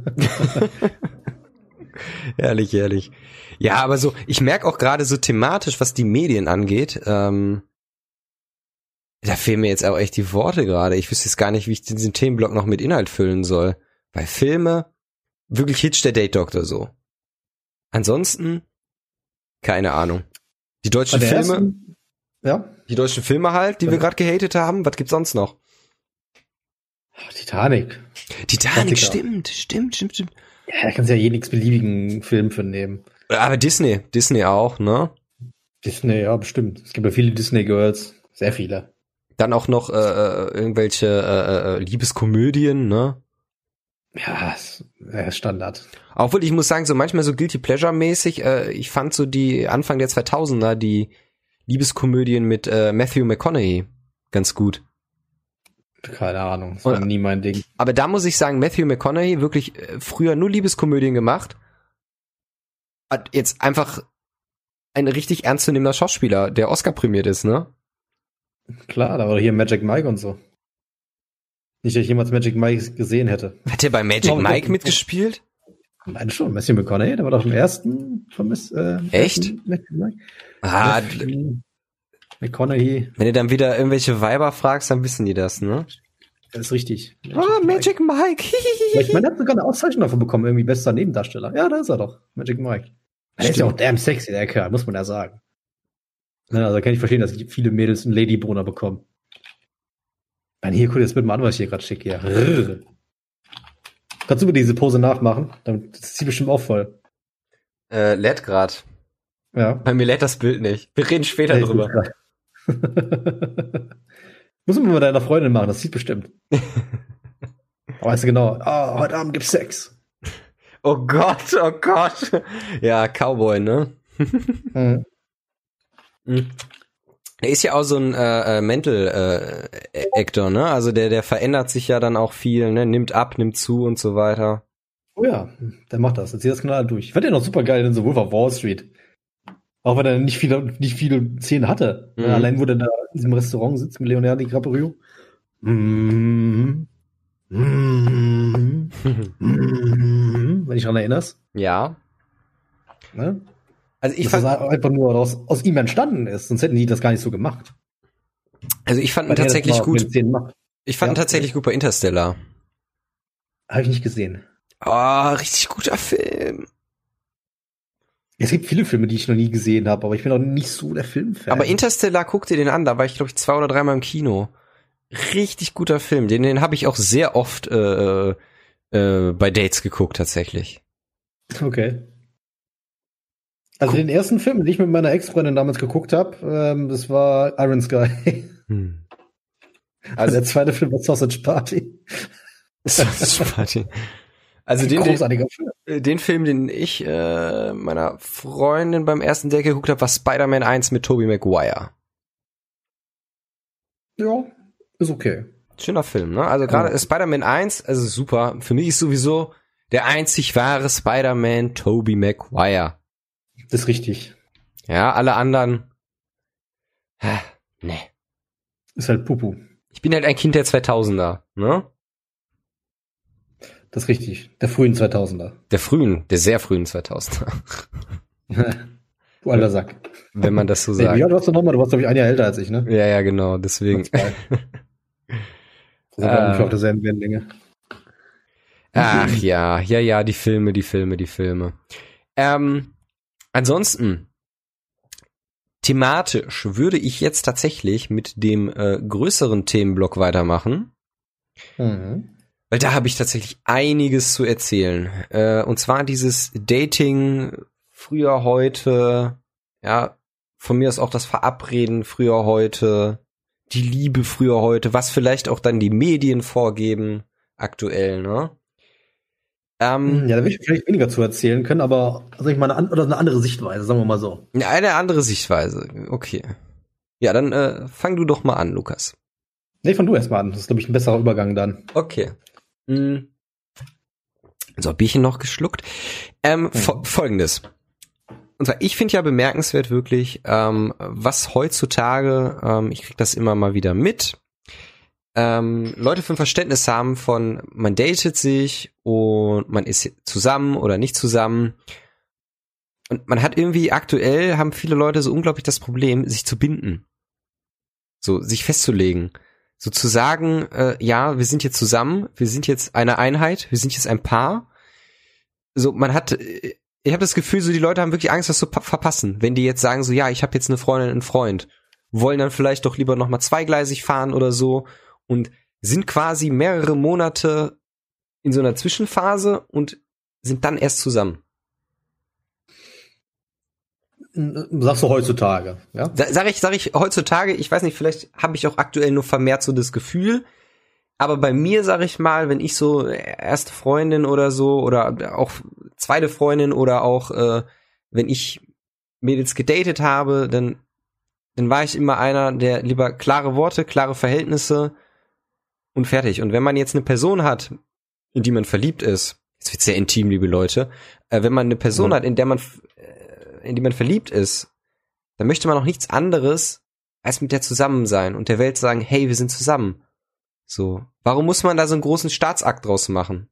Ehrlich, ehrlich. Ja, aber so, ich merke auch gerade so thematisch, was die Medien angeht, ähm, da fehlen mir jetzt auch echt die Worte gerade. Ich wüsste jetzt gar nicht, wie ich diesen Themenblock noch mit Inhalt füllen soll. Bei Filme, wirklich Hitch der Date Doctor so. Ansonsten, keine Ahnung. Die deutschen Filme, ersten- Ja. die deutschen Filme halt, die wir Ja. gerade gehatet haben, was gibt's sonst noch? Titanic. Titanic, Klassiker. stimmt, stimmt, stimmt, stimmt. Ja, da kannst du ja jeden x-beliebigen Film für nehmen. Aber Disney, Disney auch, ne? Disney, ja, bestimmt. Es gibt ja viele Disney-Girls. Sehr viele. Dann auch noch äh, äh, irgendwelche äh, äh, Liebeskomödien, ne? Ja, Standard. Obwohl ich muss sagen, so manchmal so guilty pleasure mäßig, äh, ich fand so die Anfang der 2000er die Liebeskomödien mit äh, Matthew McConaughey ganz gut. Keine Ahnung. Das war Und- nie mein Ding. Aber da muss ich sagen, Matthew McConaughey wirklich äh, früher nur Liebeskomödien gemacht. Hat jetzt einfach ein richtig ernstzunehmender Schauspieler, der Oscar prämiert ist, ne? Klar, da war hier Magic Mike und so. Nicht, dass ich jemals Magic Mike gesehen hätte. Hat der bei Magic Oh, Mike mitgespielt? Meine schon, Matthew McConaughey, der war doch im ersten von Miss, äh, Echt? ersten Magic Mike. Ah, McConaughey, wenn du dann wieder irgendwelche Weiber fragst, dann wissen die das, ne? das ist richtig. Oh, Magic Mike. Meine, er hat sogar eine Auszeichnung dafür bekommen, irgendwie bester Nebendarsteller. Ja, da ist er doch. Magic Mike. Der ist ja auch damn sexy, der Kerl, muss man ja sagen. Ja, also kann ich verstehen, dass viele Mädels einen Ladyboner bekommen. Nein, hier, guck das mit mal an, was ich hier gerade schicke. Ja. Kannst du mir diese Pose nachmachen? Dann- Das zieht bestimmt auch voll. Äh, lädt grad. Ja. Bei mir lädt das Bild nicht. Wir reden später Ja, drüber. Muss man mit deiner Freundin machen, das sieht bestimmt. Weißt du genau, ah, heute Abend gibt's Sex. Oh Gott, oh Gott. Ja, Cowboy, ne? Mhm. Mhm. Er ist ja auch so ein äh, äh, Mental äh, Actor, ne? Also der, der verändert sich ja dann auch viel, ne? Nimmt ab, nimmt zu und so weiter. Oh ja, der macht das. Der zieht das knall durch. Ich fand den auch super geil in so Wolf of Wall Street. Auch wenn er nicht viele, nicht viele Szenen hatte. Mhm. Allein, wo der da in diesem Restaurant sitzt mit Leonardo DiCaprio. Mm, mm, wenn ich daran erinnerst. ja. Ne? Also ich Dass das fand, einfach nur aus, aus ihm entstanden ist. Sonst hätten die das gar nicht so gemacht. also ich fand ihn er das tatsächlich gut. Ich fand ihn Ja. tatsächlich gut bei Interstellar. Habe ich nicht gesehen. Oh, richtig guter Film. Es gibt viele Filme, die ich noch nie gesehen habe, aber ich bin auch nicht so der Filmfan. Aber Interstellar, guck dir den an, da war ich glaube ich zwei oder dreimal im Kino. Richtig guter Film, den, den habe ich auch sehr oft äh, äh, bei Dates geguckt tatsächlich. Okay. Also den ersten Film, den ich mit meiner Ex-Freundin damals geguckt habe, ähm, das war Iron Sky. Hm. Also der zweite Film war Sausage Party. Party. Also den, den, Film. äh, den Film, den ich äh, meiner Freundin beim ersten Date geguckt habe, war Spider-Man 1 mit Tobey Maguire. Ja, ist okay. Schöner Film, ne? Also gerade Ja. Spider-Man 1, also super. Für mich ist sowieso der einzig wahre Spider-Man Tobey Maguire. Das ist richtig. Ja, alle anderen. Ah, nee. Ist halt Pupu. Ich bin halt ein Kind der 2000er, ne? Das ist richtig. Der frühen 2000er. Der frühen, der sehr frühen 2000er, du alter Sack. wenn man das so sagt. alt warst du nochmal? Du warst, glaube ich, ein Jahr älter als ich, ne? Ja, ja, genau, deswegen. Ist Ah. ungefähr auf derselben Wellenlänge. Ach ja, ja, ja, die Filme, die Filme, die Filme. Ähm, ansonsten, thematisch würde ich jetzt tatsächlich mit dem äh, größeren Themenblock weitermachen. Mhm. Weil da habe ich tatsächlich einiges zu erzählen. Äh, und zwar dieses Dating früher, heute, ja, von mir aus auch das Verabreden früher, heute, die Liebe früher, heute, was vielleicht auch dann die Medien vorgeben, aktuell, ne? Ähm, Ja, da will ich vielleicht weniger zu erzählen können, aber also ich meine, oder eine andere Sichtweise, sagen wir mal so. eine andere Sichtweise, okay. Ja, dann äh, fang du doch mal an, Lukas. Nee, fang du erst mal an. Das ist, glaube ich, ein besserer Übergang dann. Okay. Mm. So, Bierchen noch geschluckt. Ähm, fo Folgendes. Und zwar, ich finde ja bemerkenswert wirklich, ähm, was heutzutage, ähm, ich krieg das immer mal wieder mit, ähm, Leute für ein Verständnis haben von, man datet sich und man ist zusammen oder nicht zusammen. Und man hat irgendwie aktuell, haben viele Leute so unglaublich das Problem, sich zu binden. So, sich festzulegen. So zu sagen, äh, ja, wir sind jetzt zusammen, wir sind jetzt eine Einheit, wir sind jetzt ein Paar. So, man hat, äh, ich habe das Gefühl, so die Leute haben wirklich Angst, was zu pa- verpassen. Wenn die jetzt sagen, so, ja, ich habe jetzt eine Freundin, einen Freund, wollen dann vielleicht doch lieber nochmal zweigleisig fahren oder so und sind quasi mehrere Monate in so einer Zwischenphase und sind dann erst zusammen. Sagst du heutzutage, ja? Sa- Sag ich, sag ich heutzutage, ich weiß nicht, vielleicht habe ich auch aktuell nur vermehrt so das Gefühl, aber bei mir sag ich mal, wenn ich so erste Freundin oder so oder auch zweite Freundin oder auch äh, wenn ich Mädels gedatet habe, dann dann war ich immer einer, der lieber klare Worte, klare Verhältnisse und fertig. Und wenn man jetzt eine Person hat, in die man verliebt ist, jetzt wird sehr intim, liebe Leute, äh, wenn man eine Person Mhm. hat, in der man äh, in die man verliebt ist, dann möchte man auch nichts anderes als mit der zusammen sein und der Welt sagen, hey, wir sind zusammen. So. Warum muss man da so einen großen Staatsakt draus machen?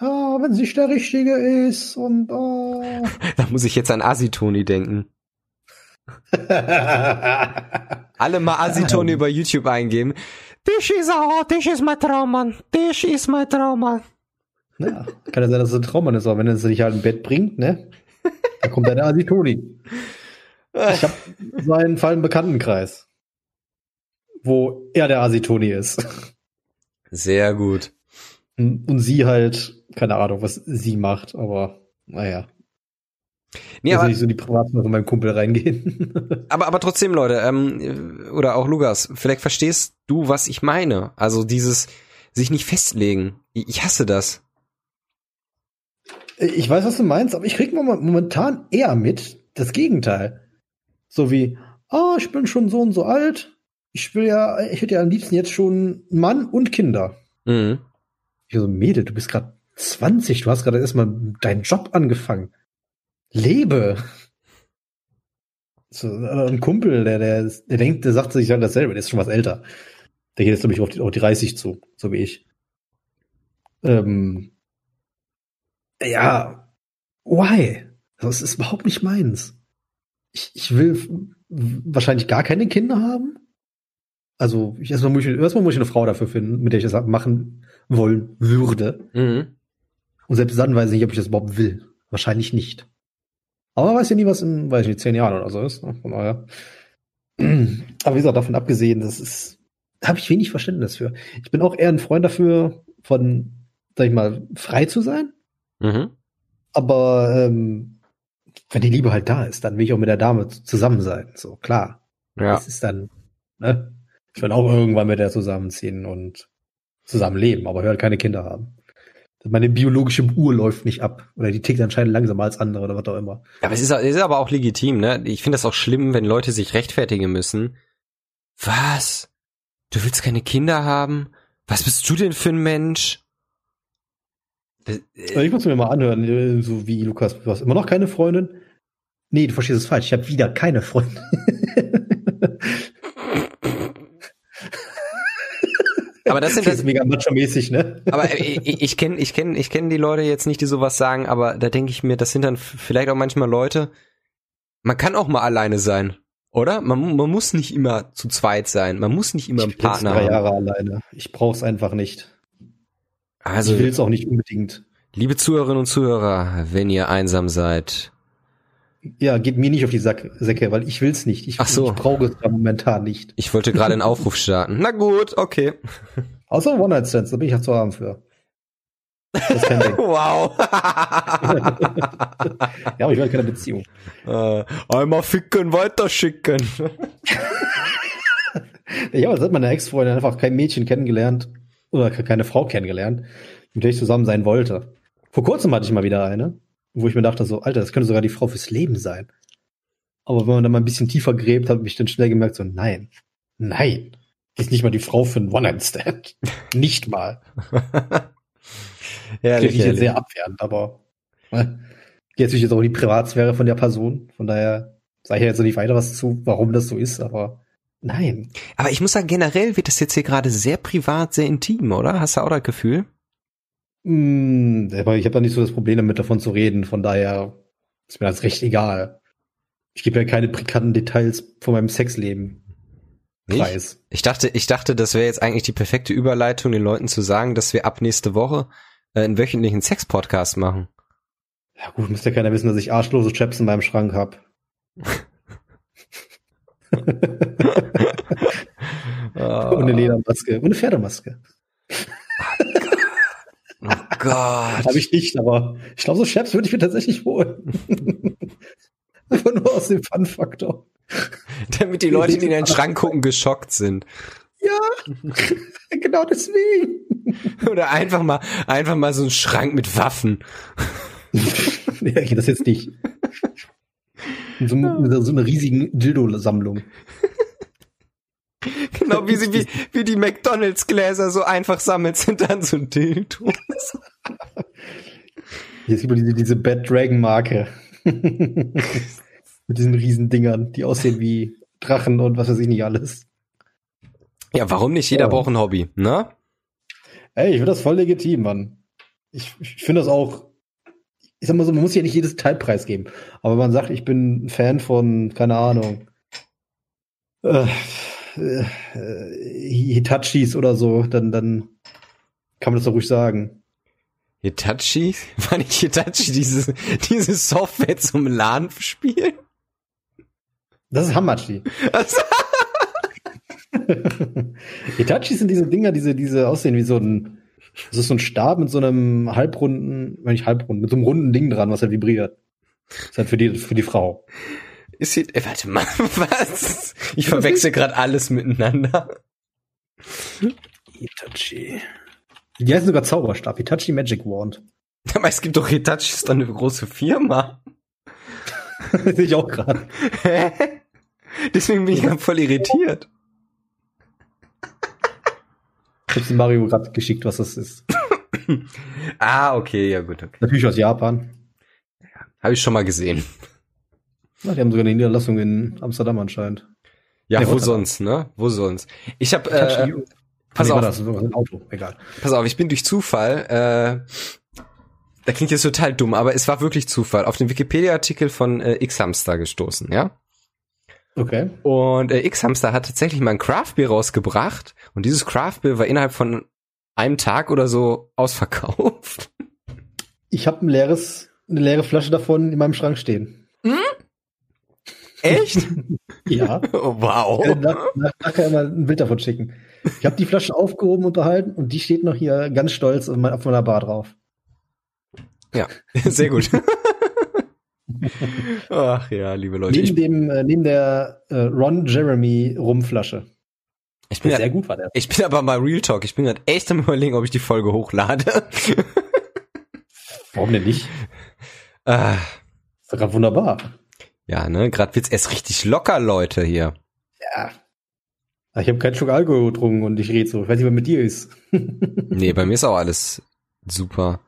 Ja, wenn es nicht der Richtige ist und oh. Da muss ich jetzt an Asitoni denken. Alle mal Asitoni über YouTube eingeben. This is a, this is my trauma. This is my trauma. ja, kann ja sein, dass es ein Traummann ist, aber wenn er sich halt im Bett bringt, ne? Da kommt dann der Asitoni. Ich habe so einen Fall im Bekanntenkreis, wo er der Asitoni ist. Sehr gut. Und sie halt, keine Ahnung, was sie macht, aber naja. Nee, aber, nicht so die Privatsphäre von meinem Kumpel reingehen. aber, aber trotzdem, Leute, ähm, oder auch Lukas, vielleicht verstehst du, was ich meine. Also dieses sich nicht festlegen. Ich, ich hasse das. Ich weiß, was du meinst, aber ich krieg mom- momentan eher mit das Gegenteil. So wie, ah, ich bin schon so und so alt. Ich will ja, ich hätte ja am liebsten jetzt schon Mann und Kinder. Mhm. Ich so, Mädel, du bist gerade 20, du hast gerade erstmal deinen Job angefangen. Lebe. So, äh, ein Kumpel, der, der, der denkt, der sagt sich ja dasselbe, der ist schon was älter. Der geht jetzt, glaube ich, auf die, auf die 30 zu, so wie ich. Ähm, ja, why? Das ist überhaupt nicht meins. Ich, ich will wahrscheinlich gar keine Kinder haben. Also, ich, erstmal, muss ich, erstmal muss ich eine Frau dafür finden, mit der ich das machen wollen würde. Mhm. Und selbst dann weiß ich nicht, ob ich das überhaupt will. Wahrscheinlich nicht. Aber man weiß ja nie, was in, weiß ich nicht, zehn Jahren oder so ist. ne? Von daher. Aber wie gesagt, davon abgesehen, das ist, da habe ich wenig Verständnis für. Ich bin auch eher ein Freund dafür, von, sag ich mal, frei zu sein. Mhm. Aber ähm, wenn die Liebe halt da ist, dann will ich auch mit der Dame zusammen sein. So, klar. Ja. Das ist dann, ne? Ich will auch irgendwann mit der zusammenziehen und zusammenleben, aber ich will halt keine Kinder haben. Meine biologische Uhr läuft nicht ab. Oder die tickt anscheinend langsamer als andere oder was auch immer. Aber es ist, es ist aber auch legitim, ne? Ich finde das auch schlimm, wenn Leute sich rechtfertigen müssen. Was? Du willst keine Kinder haben? Was bist du denn für ein Mensch? Das, äh, ich muss mir mal anhören, äh, so wie Lukas, du hast immer noch keine Freundin? Nee, du verstehst es falsch. Ich habe wieder keine Freundin. aber das sind Das das, ist mega macho-mäßig, ne? aber äh, ich, ich kenne ich kenn, ich kenn die Leute jetzt nicht, die sowas sagen, aber da denke ich mir, das sind dann vielleicht auch manchmal Leute, man kann auch mal alleine sein, oder? Man, man muss nicht immer zu zweit sein, man muss nicht immer einen ich bin jetzt Partner drei haben. Jahre alleine. Ich brauch's einfach nicht. Also, ich will's auch nicht unbedingt. liebe Zuhörerinnen und Zuhörer, wenn ihr einsam seid, Ja, geht mir nicht auf die Sack Säcke, weil ich will's nicht. Ich, Ach so. ich brauche es ja momentan nicht. ich wollte gerade einen Aufruf starten. Na gut, okay. Außer One-Night-Stands, da bin ich ja zu haben für. Das. Wow. Ja, aber ich will keine Beziehung. äh, einmal ficken, weiterschicken. Ich habe seit meiner Ex-Freundin einfach kein Mädchen kennengelernt oder ke- keine Frau kennengelernt, mit der ich zusammen sein wollte. Vor kurzem hatte ich mal wieder eine, wo ich mir dachte so, Alter, das könnte sogar die Frau fürs Leben sein. Aber wenn man dann mal ein bisschen tiefer gräbt, habe ich dann schnell gemerkt so, nein, nein, die ist nicht mal die Frau für einen One-Night-Stand. nicht mal. ja, Klingt jetzt sehr abwertend, aber äh, geht natürlich jetzt auch die Privatsphäre von der Person. Von daher sage ich jetzt noch nicht weiter was zu, warum das so ist, aber nein. Aber ich muss sagen, generell wird das jetzt hier gerade sehr privat, sehr intim, oder? Hast du auch das Gefühl? Mm, aber ich habe da nicht so das Problem damit, davon zu reden. Von daher ist mir das recht egal. Ich gebe ja keine pikanten Details von meinem Sexleben preis. Ich dachte, ich dachte, das wäre jetzt eigentlich die perfekte Überleitung, den Leuten zu sagen, dass wir ab nächste Woche äh, einen wöchentlichen Sex-Podcast machen. Ja gut, muss ja keiner wissen, dass ich arschlose Chaps in meinem Schrank habe. Und eine Ledermaske. Und eine Pferdemaske. Oh Gott. Habe ich nicht, aber ich glaube, so Chaps würde ich mir tatsächlich holen. Einfach nur aus dem Fun-Faktor. Damit die Leute, die in den Schrank gucken, geschockt sind. Ja, genau deswegen. Oder einfach mal, einfach mal so ein Schrank mit Waffen. nee, ich das jetzt nicht. So, mit so einer riesigen Dildo-Sammlung. Genau wie sie, wie, wie die McDonalds-Gläser so einfach sammelt, sind dann so ein Dildo. Hier sieht man diese, diese Bad Dragon Marke. Mit diesen riesen Dingern, die aussehen wie Drachen und was weiß ich nicht alles. Ja, warum nicht? Jeder Ja. braucht ein Hobby, ne? Ey, ich finde das voll legitim, Mann. Ich, ich finde das auch, ich sag mal so, man muss ja nicht jedes Teil preisgeben. Aber wenn man sagt, ich bin ein Fan von, keine Ahnung, äh, äh, Hitachis oder so, dann, dann kann man das doch ruhig sagen. Hitachi? War nicht Hitachi diese, diese Software zum LAN spielen? Das ist Hamachi. Hitachi sind diese Dinger, diese, diese aussehen wie so ein, das ist so ein Stab mit so einem halbrunden, wenn nicht halbrunden, mit so einem runden Ding dran, was halt vibriert. Das ist halt für die, für die Frau. Ist hier, äh, warte mal, was? Ich verwechsel gerade alles miteinander. Hitachi. Die heißen sogar Zauberstab, Hitachi Magic Wand. Aber es gibt doch Hitachi, ist doch eine große Firma. Sehe ich auch gerade. Deswegen bin ich gerade voll irritiert. Ich hab's Mario gerade geschickt, was das ist. ah, okay, ja gut. Okay. Natürlich aus Japan. Habe ich schon mal gesehen. Na, die haben sogar eine Niederlassung in Amsterdam anscheinend. Ja, nee, wo sonst, ne? Wo sonst? Ich habe äh, pass nee, auf. Das, ein Auto, egal. Pass auf, ich bin durch Zufall äh, da klingt jetzt total dumm, aber es war wirklich Zufall, auf den Wikipedia-Artikel von äh, X-Hamster gestoßen, ja? Okay. Und äh, X-Hamster hat tatsächlich mal ein Craft-Bier rausgebracht und dieses Craft-Bier war innerhalb von einem Tag oder so ausverkauft. Ich habe ein leeres, eine leere Flasche davon in meinem Schrank stehen. Hm? Echt? ja. Oh, wow. Äh, nach, nach, nachher mal ein Bild davon schicken. Ich habe die Flasche aufgehoben und behalten und die steht noch hier ganz stolz auf meiner Bar drauf. Ja, sehr gut. Ach ja, liebe Leute. Neben dem, äh, neben der äh, Ron Jeremy Rumflasche. Ich bin sehr gut war der. Ich bin aber mal Real Talk. Ich bin gerade echt am überlegen, ob ich die Folge hochlade. Warum denn nicht? Ah. Ist doch gerade wunderbar. Ja, ne? Gerade wird's erst richtig locker, Leute, hier. Ja. Ich habe keinen Schluck Alkohol getrunken und ich rede so. Ich weiß nicht, was mit dir ist. nee, bei mir ist auch alles super.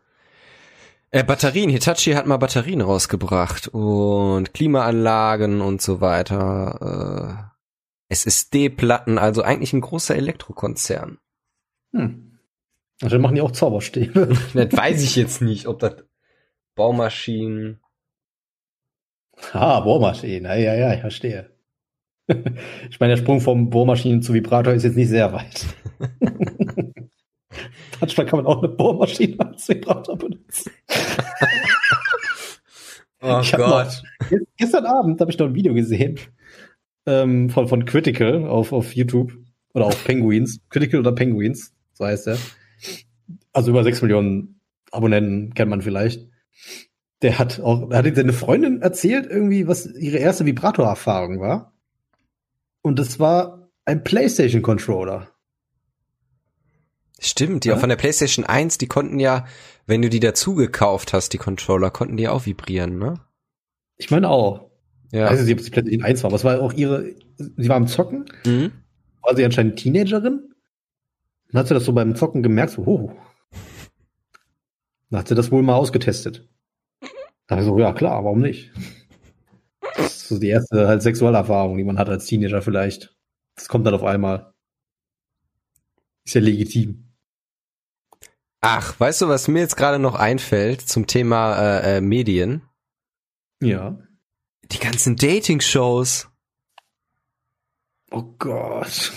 Äh, Batterien, Hitachi hat mal Batterien rausgebracht und Klimaanlagen und so weiter. Äh, SSD-Platten, also eigentlich ein großer Elektrokonzern. Hm. Also machen die auch Zauberstäbe. das weiß ich jetzt nicht, ob das Baumaschinen. Ah, Bohrmaschinen, ja, ja, ja, ich verstehe. Ich meine, der Sprung vom Bohrmaschinen zu Vibrator ist jetzt nicht sehr weit. Manchmal kann man auch eine Bohrmaschine als Vibrator benutzen. oh Gott. Noch, gestern Abend habe ich noch ein Video gesehen ähm, von, von Critical auf, auf YouTube oder auf Penguins. Critical oder Penguins, so heißt er. Also über sechs Millionen Abonnenten kennt man vielleicht. Der hat auch, hat seine Freundin erzählt irgendwie, was ihre erste Vibrator-Erfahrung war. Und das war ein PlayStation Controller. Stimmt, die ja? auch von der PlayStation 1, die konnten ja, wenn du die dazu gekauft hast, die Controller, konnten die auch vibrieren, ne? Ich meine auch. Ja. Ich weiß nicht, ob sie PlayStation 1 war, aber es war auch ihre, sie war am Zocken, mhm. war sie anscheinend Teenagerin. Dann hat sie das so beim Zocken gemerkt, so, oh. Dann hat sie das wohl mal ausgetestet. Da ich so, ja klar, warum nicht? Das ist so die erste halt Sexualerfahrung, die man hat als Teenager vielleicht. Das kommt dann auf einmal. Ist ja legitim. Ach, weißt du, was mir jetzt gerade noch einfällt zum Thema äh, äh, Medien? Ja. Die ganzen Dating-Shows. Oh Gott.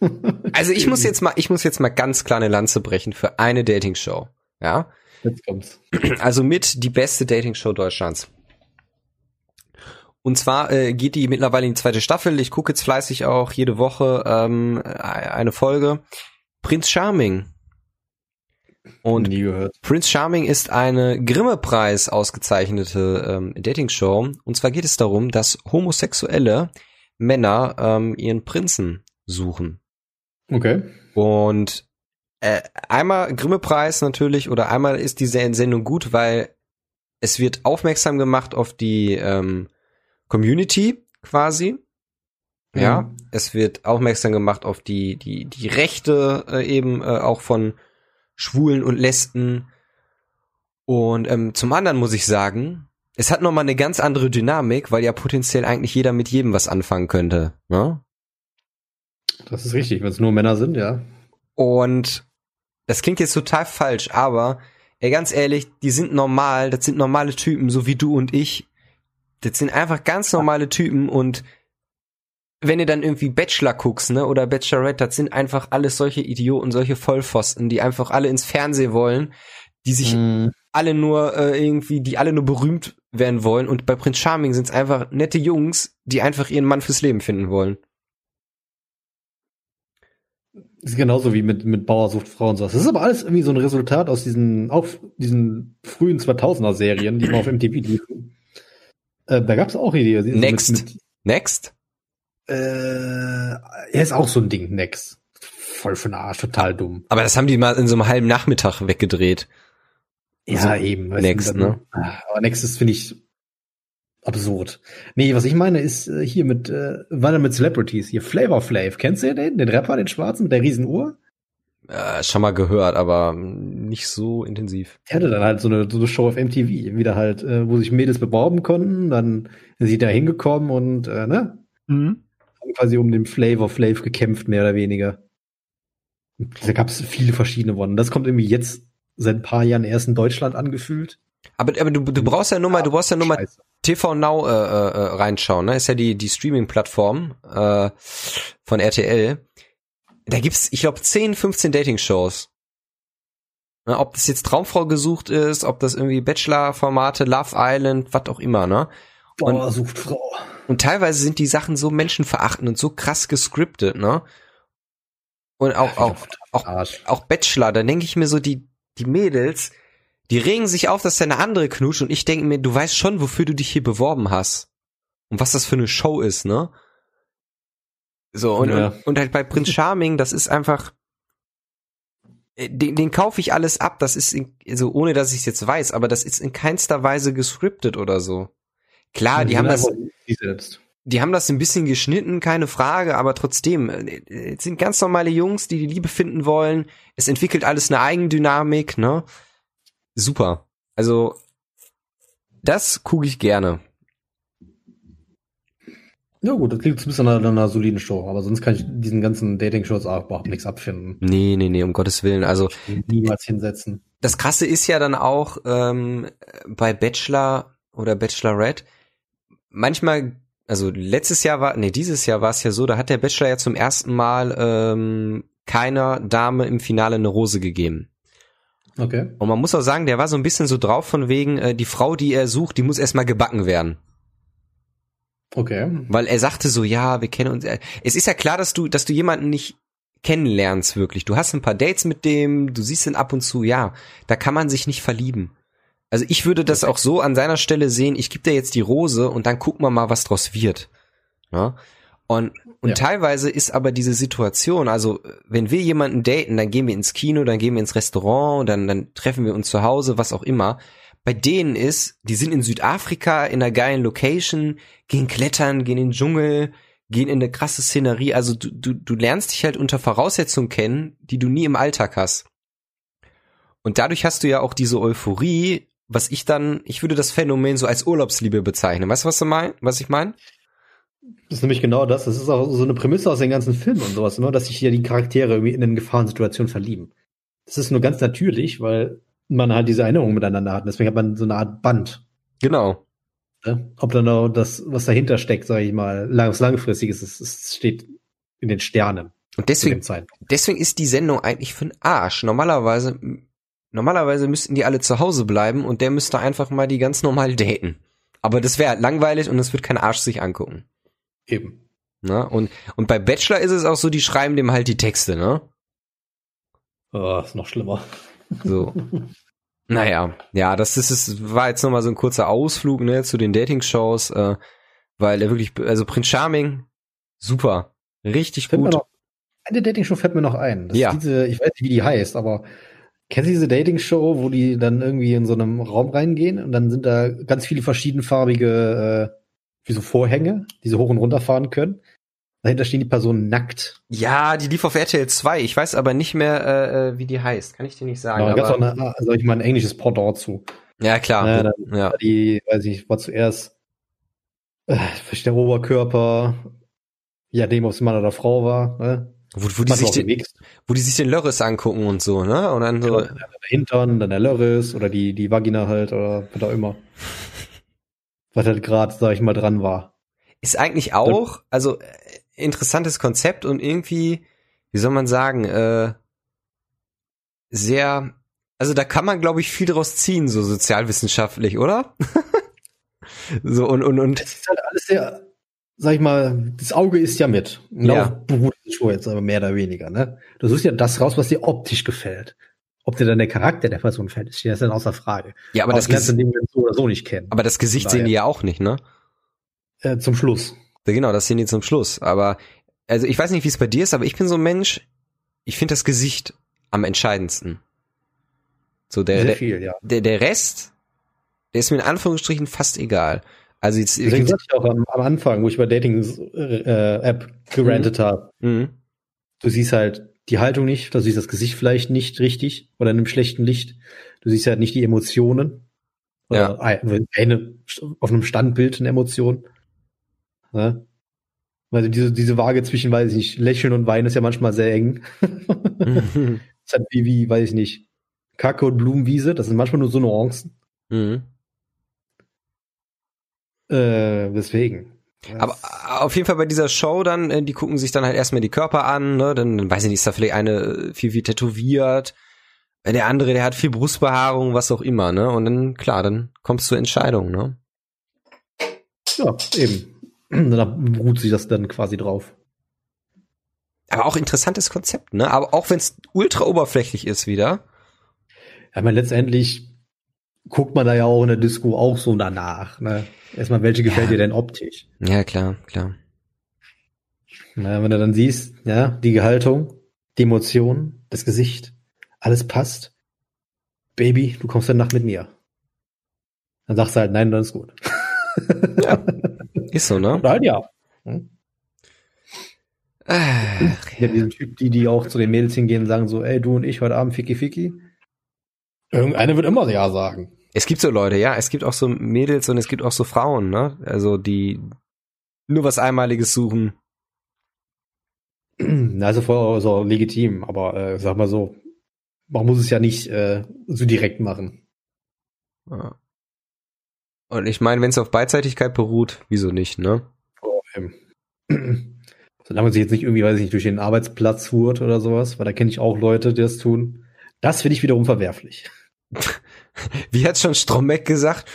also ich muss jetzt mal, ich muss jetzt mal ganz klar eine Lanze brechen für eine Dating-Show. Ja. Jetzt kommt's. Also mit die beste Dating-Show Deutschlands. Und zwar äh, geht die mittlerweile in die zweite Staffel. Ich gucke jetzt fleißig auch jede Woche ähm, eine Folge. Prinz Charming und Nie gehört. Prince Charming ist eine Grimme-Preis ausgezeichnete ähm, Dating-Show. Und zwar geht es darum, dass homosexuelle Männer ähm, ihren Prinzen suchen. Okay. Und äh, einmal Grimme-Preis natürlich oder einmal ist diese Sendung gut, weil es wird aufmerksam gemacht auf die ähm, Community quasi. Ja, mhm. es wird aufmerksam gemacht auf die die die Rechte äh, eben äh, auch von Schwulen und Lesben. Und ähm, zum anderen muss ich sagen, es hat nochmal eine ganz andere Dynamik, weil ja potenziell eigentlich jeder mit jedem was anfangen könnte. Ne? Das ist richtig, wenn es nur Männer sind, ja. Und das klingt jetzt total falsch, aber ey, ganz ehrlich, die sind normal, das sind normale Typen, so wie du und ich. Das sind einfach ganz normale Typen und wenn ihr dann irgendwie Bachelor guckst, ne, oder Bachelorette, das sind einfach alles solche Idioten, solche Vollpfosten, die einfach alle ins Fernsehen wollen, die sich mm. alle nur äh, irgendwie, die alle nur berühmt werden wollen. Und bei Prince Charming sind es einfach nette Jungs, die einfach ihren Mann fürs Leben finden wollen. Das ist genauso wie mit, mit Bauersucht Frau und sowas. Das ist aber alles irgendwie so ein Resultat aus diesen, auch diesen frühen 2000er Serien, die mal auf MTV liefen. Äh, da gab's auch Ideen. Also Next. Mit, mit, Next? Äh, er ist auch so ein Ding, Next. Voll für den Arsch, total dumm. Aber das haben die mal in so einem halben Nachmittag weggedreht. Ja, so eben. Next, ne? Aber Next ist, finde ich, absurd. Nee, was ich meine ist äh, hier mit, äh, war mit Celebrities, hier Flavor Flav. Kennst du den? Den Rapper, den Schwarzen mit der riesen Uhr? Äh, schon mal gehört, aber nicht so intensiv. Er hatte dann halt so eine, so eine Show auf MTV, wieder halt, äh, wo sich Mädels beworben konnten, dann sind sie da hingekommen und, äh, ne? Mhm. Haben quasi um den Flavor Flav gekämpft, mehr oder weniger. Da gab es viele verschiedene Wonnen. Das kommt irgendwie jetzt seit ein paar Jahren erst in Deutschland angefühlt. Aber, aber du, du brauchst ja nur mal, du brauchst ja nur mal TV Now äh, äh, reinschauen, ne? Ist ja die die Streaming-Plattform äh, von RTL. Da gibt's, ich glaube, 10, 15 Dating-Shows. Ne? Ob das jetzt Traumfrau gesucht ist, ob das irgendwie Bachelor-Formate, Love Island, was auch immer, ne? Und, Boah, sucht Frau. Und teilweise sind die Sachen so menschenverachtend und so krass gescriptet, ne? Und auch, auch, auch, auch Bachelor, da denke ich mir so, die, die Mädels, die regen sich auf, dass da eine andere knutscht und ich denke mir, du weißt schon, wofür du dich hier beworben hast. Und was das für eine Show ist, ne? So, und, ja. und, und, halt bei Prinz Charming, das ist einfach, äh, den, den kaufe ich alles ab, das ist, in, also ohne dass ich es jetzt weiß, aber das ist in keinster Weise gescriptet oder so. Klar, die, die haben das, die haben das ein bisschen geschnitten, keine Frage, aber trotzdem, äh, es sind ganz normale Jungs, die die Liebe finden wollen, es entwickelt alles eine Eigendynamik, ne? super. Also, das gucke ich gerne. Ja gut, das klingt ein bisschen nach einer soliden Show, aber sonst kann ich diesen ganzen Dating-Shows auch überhaupt nichts abfinden. Nee, nee, nee, um Gottes Willen. Also niemals hinsetzen. Das krasse ist ja dann auch ähm, bei Bachelor oder Bachelorette, manchmal, also letztes Jahr war, nee, dieses Jahr war es ja so, da hat der Bachelor ja zum ersten Mal ähm, keiner Dame im Finale eine Rose gegeben. Okay. Und man muss auch sagen, der war so ein bisschen so drauf von wegen, äh, die Frau, die er sucht, die muss erstmal gebacken werden. Okay. Weil er sagte so, ja, wir kennen uns. Es ist ja klar, dass du, dass du jemanden nicht kennenlernst wirklich. Du hast ein paar Dates mit dem, du siehst ihn ab und zu, ja, da kann man sich nicht verlieben. Also ich würde das auch so an seiner Stelle sehen, ich gebe dir jetzt die Rose und dann gucken wir mal, was draus wird. Ja? Und und ja. teilweise ist aber diese Situation, also wenn wir jemanden daten, dann gehen wir ins Kino, dann gehen wir ins Restaurant, dann, dann treffen wir uns zu Hause, was auch immer. Bei denen ist, die sind in Südafrika in einer geilen Location, gehen klettern, gehen in den Dschungel, gehen in eine krasse Szenerie. Also du, du, du lernst dich halt unter Voraussetzungen kennen, die du nie im Alltag hast. Und dadurch hast du ja auch diese Euphorie, was ich dann, ich würde das Phänomen so als Urlaubsliebe bezeichnen. Weißt du, was du mein, was ich meine? Das ist nämlich genau das. Das ist auch so eine Prämisse aus den ganzen Filmen und sowas, ne? dass sich ja die Charaktere irgendwie in eine Gefahrensituation verlieben. Das ist nur ganz natürlich, weil man halt diese Erinnerung miteinander hat. Deswegen hat man so eine Art Band. Genau. Ne? Ob dann auch das, was dahinter steckt, sage ich mal, was langfristiges ist, es steht in den Sternen. Und deswegen, deswegen ist die Sendung eigentlich für den Arsch. Normalerweise, normalerweise müssten die alle zu Hause bleiben und der müsste einfach mal die ganz normal daten. Aber das wäre langweilig und es wird kein Arsch sich angucken. Eben. Na, und, und bei Bachelor ist es auch so, die schreiben dem halt die Texte, ne? Oh, ist noch schlimmer. So. naja, ja, das ist, es war jetzt nochmal so ein kurzer Ausflug, ne, zu den Dating-Shows, äh, weil er wirklich, also Prince Charming, super. Richtig fällt gut. Noch, eine Dating-Show fällt mir noch ein. Das ja. diese, ich weiß nicht, wie die heißt, aber kennst du diese Dating-Show, wo die dann irgendwie in so einem Raum reingehen und dann sind da ganz viele verschiedenfarbige äh, wie so Vorhänge, die so hoch und runter fahren können. Dahinter stehen die Personen nackt. Ja, die lief auf RTL 2. Ich weiß aber nicht mehr, äh, äh, wie die heißt. Kann ich dir nicht sagen. Ja, da gab auch also ich mal, ein englisches Pendant zu. Ja, klar. Äh, dann, ja. Die, weiß ich, war zuerst äh, der Oberkörper, ja, dem, ob es Mann oder Frau war. Ne? Wo, wo, die sich den, wo die sich den Lörres angucken und so, ne? Und dann so. Genau, der Hintern, dann der Lörres oder die, die Vagina halt oder was auch immer was halt gerade, sag ich mal, dran war. Ist eigentlich auch, also äh, interessantes Konzept und irgendwie, wie soll man sagen, äh, sehr Also da kann man, glaube ich, viel draus ziehen, so sozialwissenschaftlich, oder? so und und und. Das ist halt alles sehr, sag ich mal, das Auge ist ja mit. Und Ja. darauf beruht die Show jetzt aber mehr oder weniger, ne? Du suchst ja das raus, was dir optisch gefällt. Ob dir dann der Charakter der Person gefällt, ist ja dann außer Frage. Ja, aber das, lernst du so oder so nicht kennen. aber das Gesicht sehen die ja auch nicht, ne? Äh, zum Schluss. Ja, Genau, das sehen die zum Schluss. Aber also ich weiß nicht, wie es bei dir ist, aber ich bin so ein Mensch. Ich finde das Gesicht am entscheidendsten. So der, viel, ja. der der Rest, der ist mir in Anführungsstrichen fast egal. Also jetzt Deswegen sagte ich auch am, am Anfang, wo ich bei Dating-App gerantet habe, Mhm. du siehst halt die Haltung nicht, du siehst das Gesicht vielleicht nicht richtig oder in einem schlechten Licht. Du siehst halt nicht die Emotionen. Oder ein- eine auf einem Standbild eine Emotion. Ne? Also diese, diese Waage zwischen, weiß ich nicht, Lächeln und Weinen ist ja manchmal sehr eng. Mhm. ist halt wie, wie, weiß ich nicht, Kacke und Blumenwiese, das sind manchmal nur so Nuancen. mhm. Äh, deswegen. Aber auf jeden Fall bei dieser Show dann, äh, die gucken sich dann halt erstmal die Körper an, ne? Dann, dann weiß ich nicht, ist da vielleicht eine äh, viel wie tätowiert, äh, der andere, der hat viel Brustbehaarung, was auch immer, ne? Und dann, klar, dann kommst du zur Entscheidung, ne? Ja, eben. Da beruht sich das dann quasi drauf. Aber auch interessantes Konzept, ne? Aber auch wenn es ultra oberflächlich ist wieder. Ja, meine, letztendlich guckt man da ja auch in der Disco auch so danach. Ne? Erstmal, welche gefällt Ja. dir denn optisch? Ja, klar, klar. Na, wenn du dann siehst, ja, die Haltung, die Emotionen, das Gesicht, alles passt. Baby, du kommst dann Nacht mit mir. Dann sagst du halt, nein, dann ist gut. Ja. Ist so, ne? Oder halt ja. Hm? Ach, Ja, diesen Typ, die, die auch zu den Mädels hingehen und sagen so, ey, du und ich heute Abend Ficky Ficky. Irgendeine wird immer ja sagen. Es gibt so Leute, ja, es gibt auch so Mädels und es gibt auch so Frauen, ne? Also die nur was Einmaliges suchen. Na, Also voll also legitim, aber äh, sag mal so, man muss es ja nicht äh, so direkt machen. Ja. Und ich meine, wenn es auf Beidseitigkeit beruht, wieso nicht, ne? Oh, ähm. Solange man sich jetzt nicht irgendwie, weiß ich nicht, durch den Arbeitsplatz hurt oder sowas, weil da kenne ich auch Leute, die das tun. Das finde ich wiederum verwerflich. Wie hat schon Strombeck gesagt,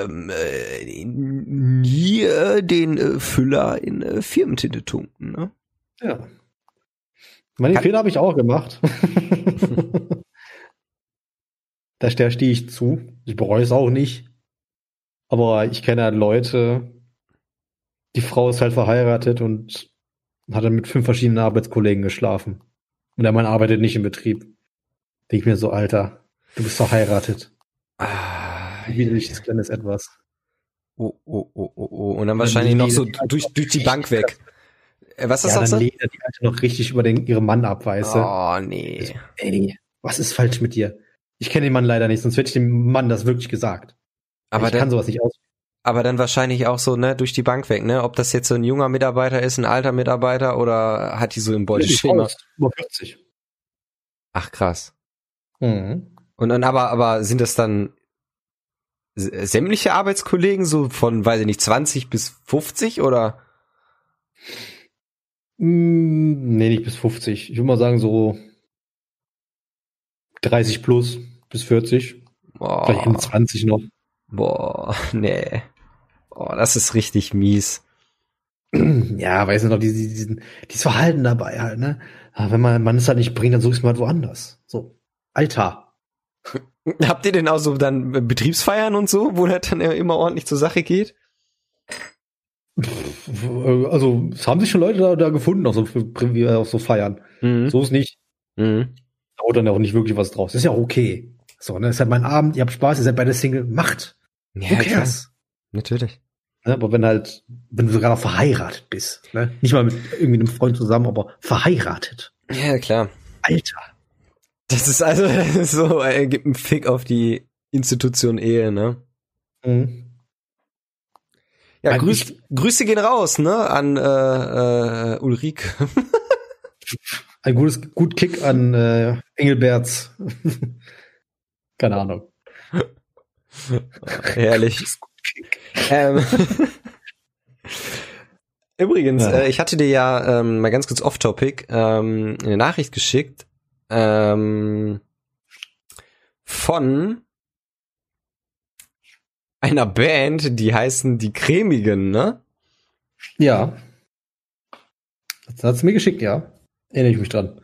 ähm, äh, nie äh, den äh, Füller in äh, Firmentinte tunken, ne? Ja. Meine Fehler habe ich auch gemacht. da stehe stehe ich zu. Ich bereue es auch nicht. Aber ich kenne halt Leute, die Frau ist halt verheiratet und hat dann mit fünf verschiedenen Arbeitskollegen geschlafen. Und der Mann arbeitet nicht im Betrieb. Denke ich mir so, Alter, du bist verheiratet. Ah, Wie widerlich ist kleines Etwas. oh, oh, oh, oh, oh. Und dann wahrscheinlich noch so durch, durch die Bank weg. Äh, Was ist Ja, das dann er die Alte noch richtig über den, ihren Mann ab, weißt du? Oh, nee. Ey, was ist falsch mit dir? Ich kenne den Mann leider nicht, sonst hätte ich dem Mann das wirklich gesagt. Aber ich kann dann, sowas nicht aus. aber dann wahrscheinlich auch so, ne, durch die Bank weg, ne? Ob das jetzt so ein junger Mitarbeiter ist, ein alter Mitarbeiter oder hat die so im Beuteschema? Über 40. Ach, krass. Mhm. Und dann aber, aber sind das dann sämtliche Arbeitskollegen so von, weiß ich nicht, 20 bis 50 oder? Mm, Nee, nicht bis 50. Ich würde mal sagen so 30 plus bis 40. Vielleicht Boah, 20 noch. boah, nee. Boah, das ist richtig mies. Ja, weißt du noch, diesen, diesen, dieses Verhalten dabei halt, ne? Aber wenn man, man es halt nicht bringt, dann suchst du mal halt woanders. So. Alter. Habt ihr denn auch so dann Betriebsfeiern und so, wo das dann immer ordentlich zur Sache geht? Also, es haben sich schon Leute da, da gefunden, auch so, auf so Feiern. Mhm. So ist nicht. Mhm. Da haut dann auch nicht wirklich was draus. Ist ja auch okay. So, ne? Ist halt mein Abend, ihr habt Spaß, ihr seid beide Single, macht. Ja, Who cares? Natürlich. Ne? Aber wenn halt, wenn du sogar verheiratet bist, ne? Nicht mal mit irgendwie einem Freund zusammen, aber verheiratet. Ja, klar. Alter. Das ist also so, er gibt einen Fick auf die Institution Ehe, ne? Mhm. Ja, Grüß, Grüße gehen raus, ne, an äh, äh, Ulrike. Ein gutes, gut Kick an äh, Engelberts. Keine Ahnung. Herrlich. ähm, Übrigens, Ja. äh, ich hatte dir ja ähm, mal ganz kurz off-topic ähm, eine Nachricht geschickt ähm, von einer Band, die heißen die Cremigen, ne? Ja. Das hat's mir geschickt, ja. Erinnere ich mich dran.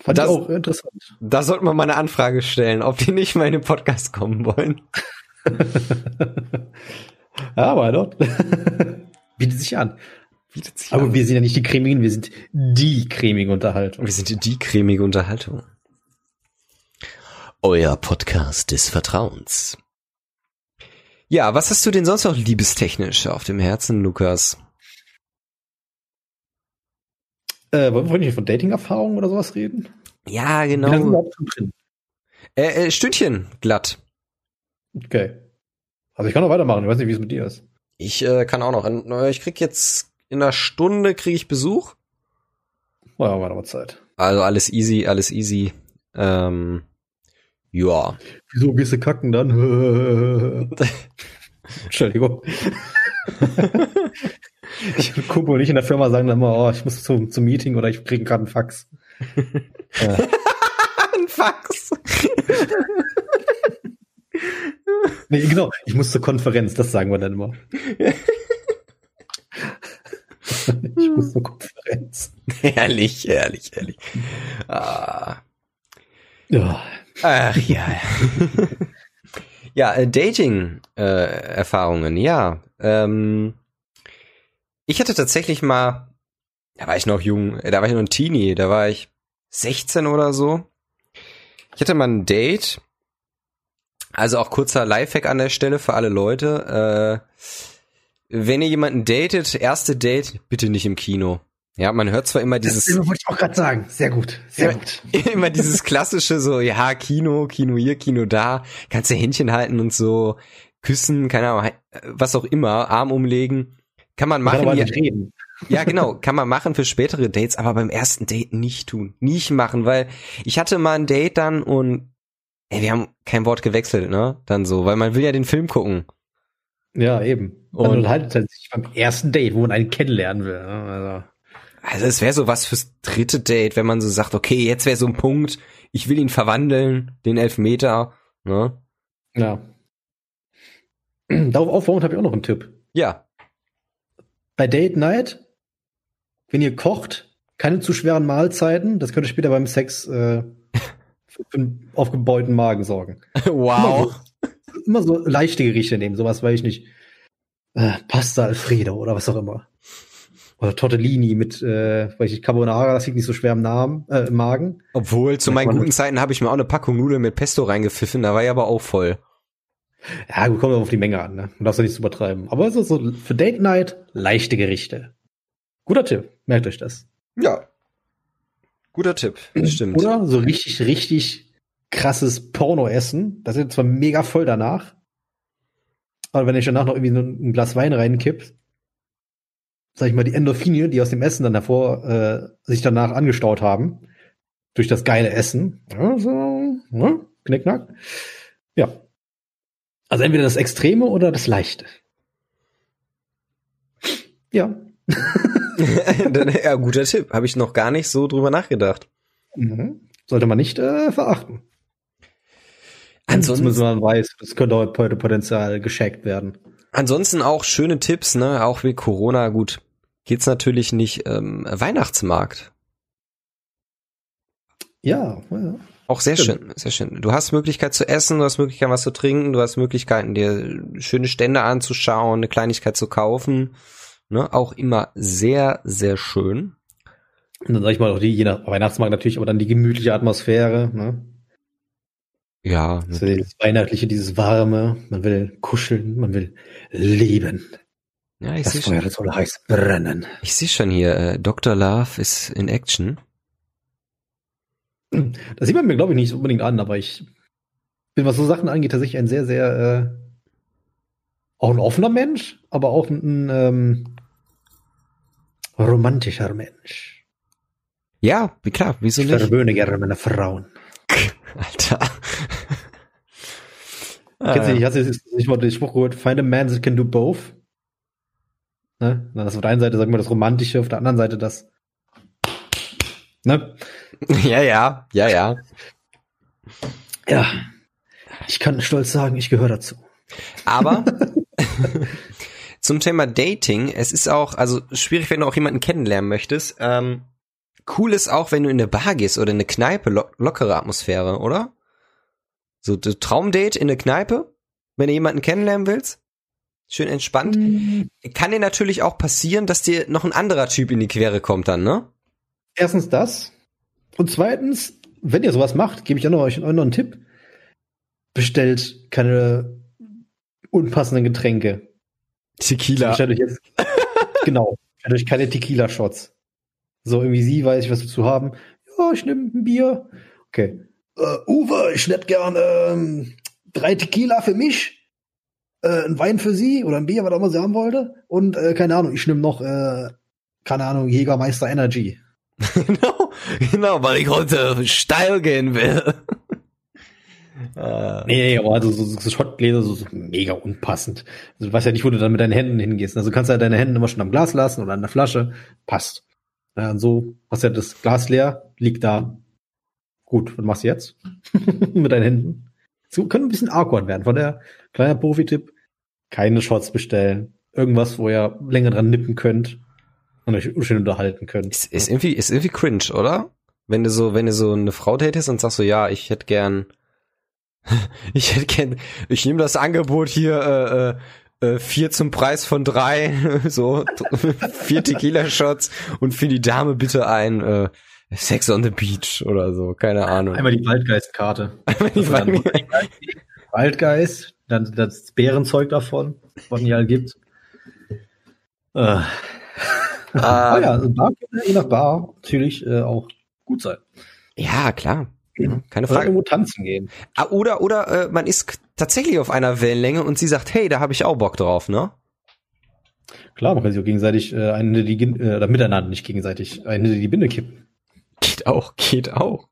Fand das, ich auch interessant. Da sollten wir mal eine Anfrage stellen, ob die nicht mal in den Podcast kommen wollen. ja, why not? Bietet sich an. Bietet sich Aber an. wir sind ja nicht die cremigen, wir sind die cremige Unterhaltung. Wir sind die cremige Unterhaltung. Euer Podcast des Vertrauens. Ja, was hast du denn sonst noch liebestechnisch auf dem Herzen, Lukas? Äh, wollen wir nicht von Dating-Erfahrungen oder sowas reden? Ja, genau. Wie lange überhaupt drin? Äh, äh, Stündchen glatt. Okay. Also ich kann noch weitermachen. Ich weiß nicht, wie es mit dir ist. Ich äh, kann auch noch. Äh, ich krieg jetzt in einer Stunde krieg ich Besuch. Ja, war aber Zeit. Also alles easy, alles easy. Ähm, ja. Wieso gehst du kacken dann? Entschuldigung. ich und Kumpel nicht in der Firma sagen dann immer, oh, ich muss zum, zum Meeting oder ich kriege gerade einen Fax. ja. ein Fax. nee, genau, ich muss zur Konferenz, das sagen wir dann immer. ich muss zur Konferenz. Ehrlich, ehrlich, ehrlich. Ah. Ja. Ach ja. ja, äh, Dating-Erfahrungen, äh, ja. Ähm, ich hatte tatsächlich mal, da war ich noch jung, äh, da war ich noch ein Teenie, da war ich 16 oder so. Ich hatte mal ein Date. Also auch kurzer Lifehack an der Stelle für alle Leute. Äh, wenn ihr jemanden datet, erste Date, bitte nicht im Kino. Ja, man hört zwar immer dieses. Das wollte ich auch gerade sagen. Sehr gut, sehr immer, gut. Immer dieses klassische so, ja, Kino, Kino hier, Kino da, kannst du Händchen halten und so küssen, keine Ahnung, was auch immer, Arm umlegen, kann man machen. Ja, reden. ja, genau, kann man machen für spätere Dates, aber beim ersten Date nicht tun, nicht machen, weil ich hatte mal ein Date dann und ey, wir haben kein Wort gewechselt, ne? Dann so, weil man will ja den Film gucken. Ja, eben. Und, und halt sich beim ersten Date, wo man einen kennenlernen will. Ne? Also. Also es wäre so was fürs dritte Date, wenn man so sagt, okay, jetzt wäre so ein Punkt, ich will ihn verwandeln, den Elfmeter, ne? Ja. Darauf aufbauend habe ich auch noch einen Tipp. Ja. Bei Date Night, wenn ihr kocht, keine zu schweren Mahlzeiten, das könnte später beim Sex äh, für einen aufgebeuten Magen sorgen. Wow. Immer so, leichte Gerichte nehmen, sowas weiß ich nicht. Äh, Pasta Alfredo oder was auch immer. Oder Tortellini mit, äh, weiß ich, Carbonara, das liegt nicht so schwer im, Namen, äh, im Magen. Obwohl, zu meinen guten Zeiten habe ich mir auch eine Packung Nudeln mit Pesto reingepfiffen, da war ich aber auch voll. Ja, gut, kommt auf die Menge an, ne? Du darfst ja nicht übertreiben. Aber so, so für Date Night leichte Gerichte. Guter Tipp, merkt euch das. Ja. Guter Tipp, stimmt. Oder so richtig, richtig krasses Porno-Essen. Das ist zwar mega voll danach. Aber wenn ich danach noch irgendwie so ein Glas Wein reinkippt, sag ich mal, die Endorphine, die aus dem Essen dann hervor äh, sich danach angestaut haben, durch das geile Essen. Ja, so, ne? Knickknack. Ja. Also entweder das Extreme oder das Leichte. Ja. ja, guter Tipp. Habe ich noch gar nicht so drüber nachgedacht. Mhm. Sollte man nicht äh, verachten. Ansonsten, Zumindest man weiß, es könnte heute Potenzial gescheckt werden. Ansonsten auch schöne Tipps, ne? Auch wie Corona, gut, geht's natürlich nicht ähm, Weihnachtsmarkt. Ja, ja. Auch sehr Stimmt. schön, sehr schön. Du hast Möglichkeit zu essen, du hast Möglichkeit was zu trinken, du hast Möglichkeiten dir schöne Stände anzuschauen, eine Kleinigkeit zu kaufen. Ne? Auch immer sehr, sehr schön. Und dann sag ich mal auch die, je nach Weihnachtsmarkt natürlich, aber dann die gemütliche Atmosphäre, ne? Ja. Das, das Weihnachtliche, dieses Warme, man will kuscheln, man will leben. Ja, ich sehe schon. soll heiß brennen. Ich sehe schon hier, äh, Dr. Love ist in Action. Das sieht man mir, glaube ich, nicht unbedingt an, aber ich bin, was so Sachen angeht, tatsächlich ein sehr, sehr, äh, auch ein offener Mensch, aber auch ein, ähm, romantischer Mensch. Ja, wie klar, wieso nicht? Ich verwöhne gerne meine Frauen. Alter. Kennst du nicht, hast du nicht mal den Spruch gehört, find a man that can do both? Ne? Das auf der einen Seite sagen wir das Romantische, auf der anderen Seite das. Ne? Ja, ja, ja, ja. Ja, ich kann stolz sagen, ich gehöre dazu. Aber zum Thema Dating, es ist auch, also schwierig, wenn du auch jemanden kennenlernen möchtest. Ähm, cool ist auch, wenn du in eine Bar gehst oder in eine Kneipe, lo lockere Atmosphäre, oder? So Traumdate in eine Kneipe, wenn du jemanden kennenlernen willst. Schön entspannt. Mhm. Kann dir natürlich auch passieren, dass dir noch ein anderer Typ in die Quere kommt dann, ne? Erstens das. Und zweitens, wenn ihr sowas macht, gebe ich auch noch euch noch einen Tipp. Bestellt keine unpassenden Getränke. Tequila. Bestellt euch jetzt, genau. Bestellt euch keine Tequila-Shots. So, irgendwie sie weiß ich, was wir zu haben. Ja, ich nehme ein Bier. Okay. Uh, Uwe, ich hätte gern ähm, drei Tequila für mich, äh, ein Wein für sie oder ein Bier, was auch immer sie haben wollte. Und äh, keine Ahnung, ich nehme noch, äh, keine Ahnung, Jägermeister Energy. genau, genau, weil ich heute steil gehen will. Uh. Nee, aber also so, so Schottgläser so, so mega unpassend. Also du weißt ja nicht, wo du dann mit deinen Händen hingehst. Also du kannst ja deine Hände immer schon am Glas lassen oder an der Flasche. Passt. Ja, und so hast du ja das Glas leer, liegt da. Gut, was machst du jetzt? mit deinen Händen. So können ein bisschen awkward werden. Von der kleiner Profi-Tipp, keine Shots bestellen. Irgendwas, wo ihr länger dran nippen könnt und euch schön unterhalten könnt. Ist, ist irgendwie, ist irgendwie cringe, oder? Wenn du so, wenn du so eine Frau datest und sagst so, ja, ich hätte gern, ich hätte gern, ich nehme das Angebot hier, äh, äh, vier zum Preis von drei, so, vier Tequila-Shots und für die Dame bitte ein, äh, Sex on the Beach oder so, keine Ahnung. Einmal die Waldgeist-Karte. Einmal die also Waldgeist, dann das Bärenzeug davon, was es halt gibt. Äh. Um, ah ja, also Bar, je nach Bar natürlich äh, auch gut sein. Ja, klar. Keine Frage. Oder irgendwo tanzen gehen. Ah, oder oder äh, man ist tatsächlich auf einer Wellenlänge und sie sagt, hey, da habe ich auch Bock drauf, ne? Klar, man kann sich auch gegenseitig äh, eine die äh, oder miteinander nicht gegenseitig eine die Binde kippen. Geht auch, geht auch.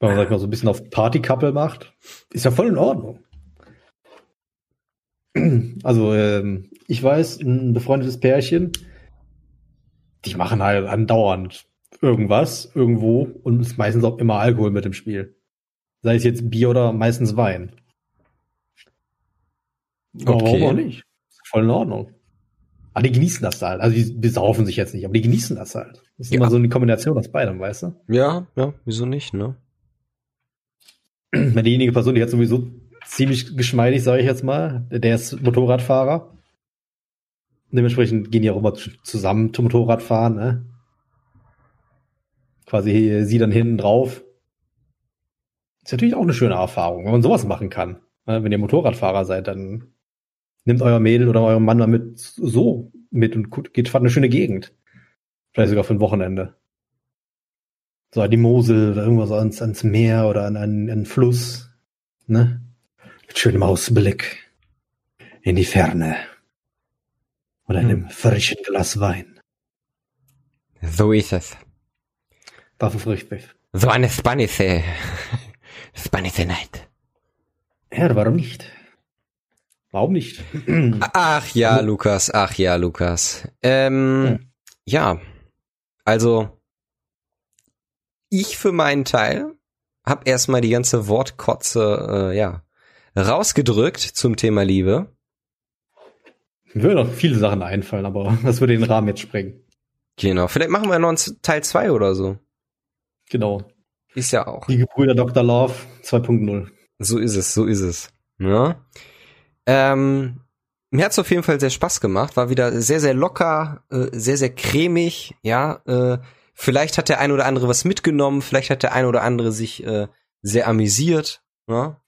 Wenn man sag mal so ein bisschen auf Partykappel macht, ist ja voll in Ordnung. Also ähm, ich weiß, ein befreundetes Pärchen, die machen halt andauernd irgendwas irgendwo und es ist meistens auch immer Alkohol mit im Spiel. Sei es jetzt Bier oder meistens Wein. Okay. Warum auch nicht? Voll in Ordnung. Aber die genießen das halt. Also die besaufen sich jetzt nicht, aber die genießen das halt. Das ist ja. immer so eine Kombination aus beidem, weißt du? Ja, ja, wieso nicht, ne? Wenn diejenige Person, die hat sowieso ziemlich geschmeidig, sage ich jetzt mal, der ist Motorradfahrer. Dementsprechend gehen die auch immer zusammen zum Motorradfahren, ne? Quasi sie dann hinten drauf. Ist natürlich auch eine schöne Erfahrung, wenn man sowas machen kann. Ne? Wenn ihr Motorradfahrer seid, dann nehmt euer Mädel oder euren Mann mal mit so mit und geht fahrt eine schöne Gegend. Vielleicht sogar für ein Wochenende. So an die Mosel oder irgendwas ans, ans Meer oder an einen Fluss. Ne? Mit schönem Ausblick in die Ferne. Und einem hm. frischen Glas Wein. So ist es. Das ist richtig. So eine Spanische, Spanische Night. Ja, warum nicht? Warum nicht? Ach ja, Lukas, ach ja, Lukas. Ähm, ja. ja, also ich für meinen Teil habe erstmal die ganze Wortkotze, äh, ja, rausgedrückt zum Thema Liebe. Mir würden noch viele Sachen einfallen, aber das würde den Rahmen jetzt sprengen. Genau, vielleicht machen wir noch einen Teil 2 oder so. Genau. Ist ja auch. Die Gebrüder Dr. Love 2.0. So ist es, so ist es. Ja. Ähm, mir hat's auf jeden Fall sehr Spaß gemacht, war wieder sehr, sehr locker, äh, sehr, sehr cremig, ja. Äh, vielleicht hat der ein oder andere was mitgenommen, vielleicht hat der ein oder andere sich äh, sehr amüsiert, ja.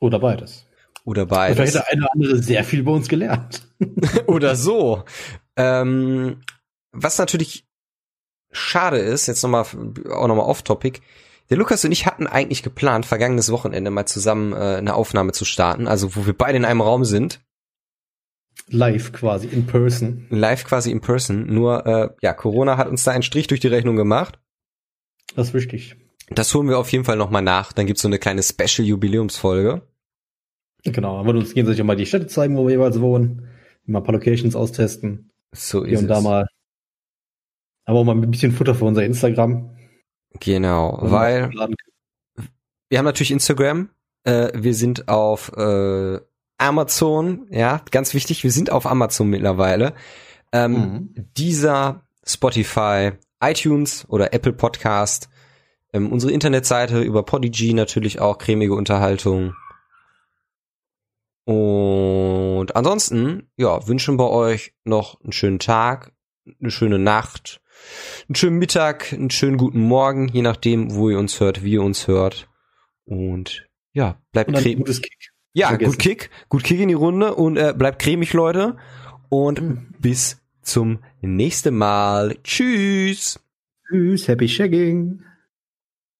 Oder beides. Oder beides. Vielleicht hat der eine oder andere sehr viel bei uns gelernt. oder so. Ähm, was natürlich schade ist, jetzt nochmal, auch nochmal off-topic, der Lukas und ich hatten eigentlich geplant, vergangenes Wochenende mal zusammen äh, eine Aufnahme zu starten, also wo wir beide in einem Raum sind. Live quasi, in person. Live quasi in person. Nur, äh, ja, Corona hat uns da einen Strich durch die Rechnung gemacht. Das ist wichtig. Das holen wir auf jeden Fall nochmal nach. Dann gibt's so eine kleine Special-Jubiläumsfolge. Genau, aber uns gehen sich mal die Städte zeigen, wo wir jeweils wohnen. Mal ein paar Locations austesten. So ist Hier und es. da mal. Aber auch mal ein bisschen Futter für unser Instagram. Genau, weil wir haben natürlich Instagram. Äh, wir sind auf äh, Amazon, ja, ganz wichtig, wir sind auf Amazon mittlerweile. Ähm, mhm. Dieser Spotify, iTunes oder Apple Podcast, ähm, unsere Internetseite über Podigy natürlich auch cremige Unterhaltung. Und ansonsten, ja, wünschen wir euch noch einen schönen Tag, eine schöne Nacht, einen schönen Mittag, einen schönen guten Morgen, je nachdem, wo ihr uns hört, wie ihr uns hört. Und ja, bleibt cremig. Ja, gut Kick, gut Kick in die Runde und äh, bleibt cremig, Leute. Und mhm. bis zum nächsten Mal. Tschüss. Tschüss, happy shagging.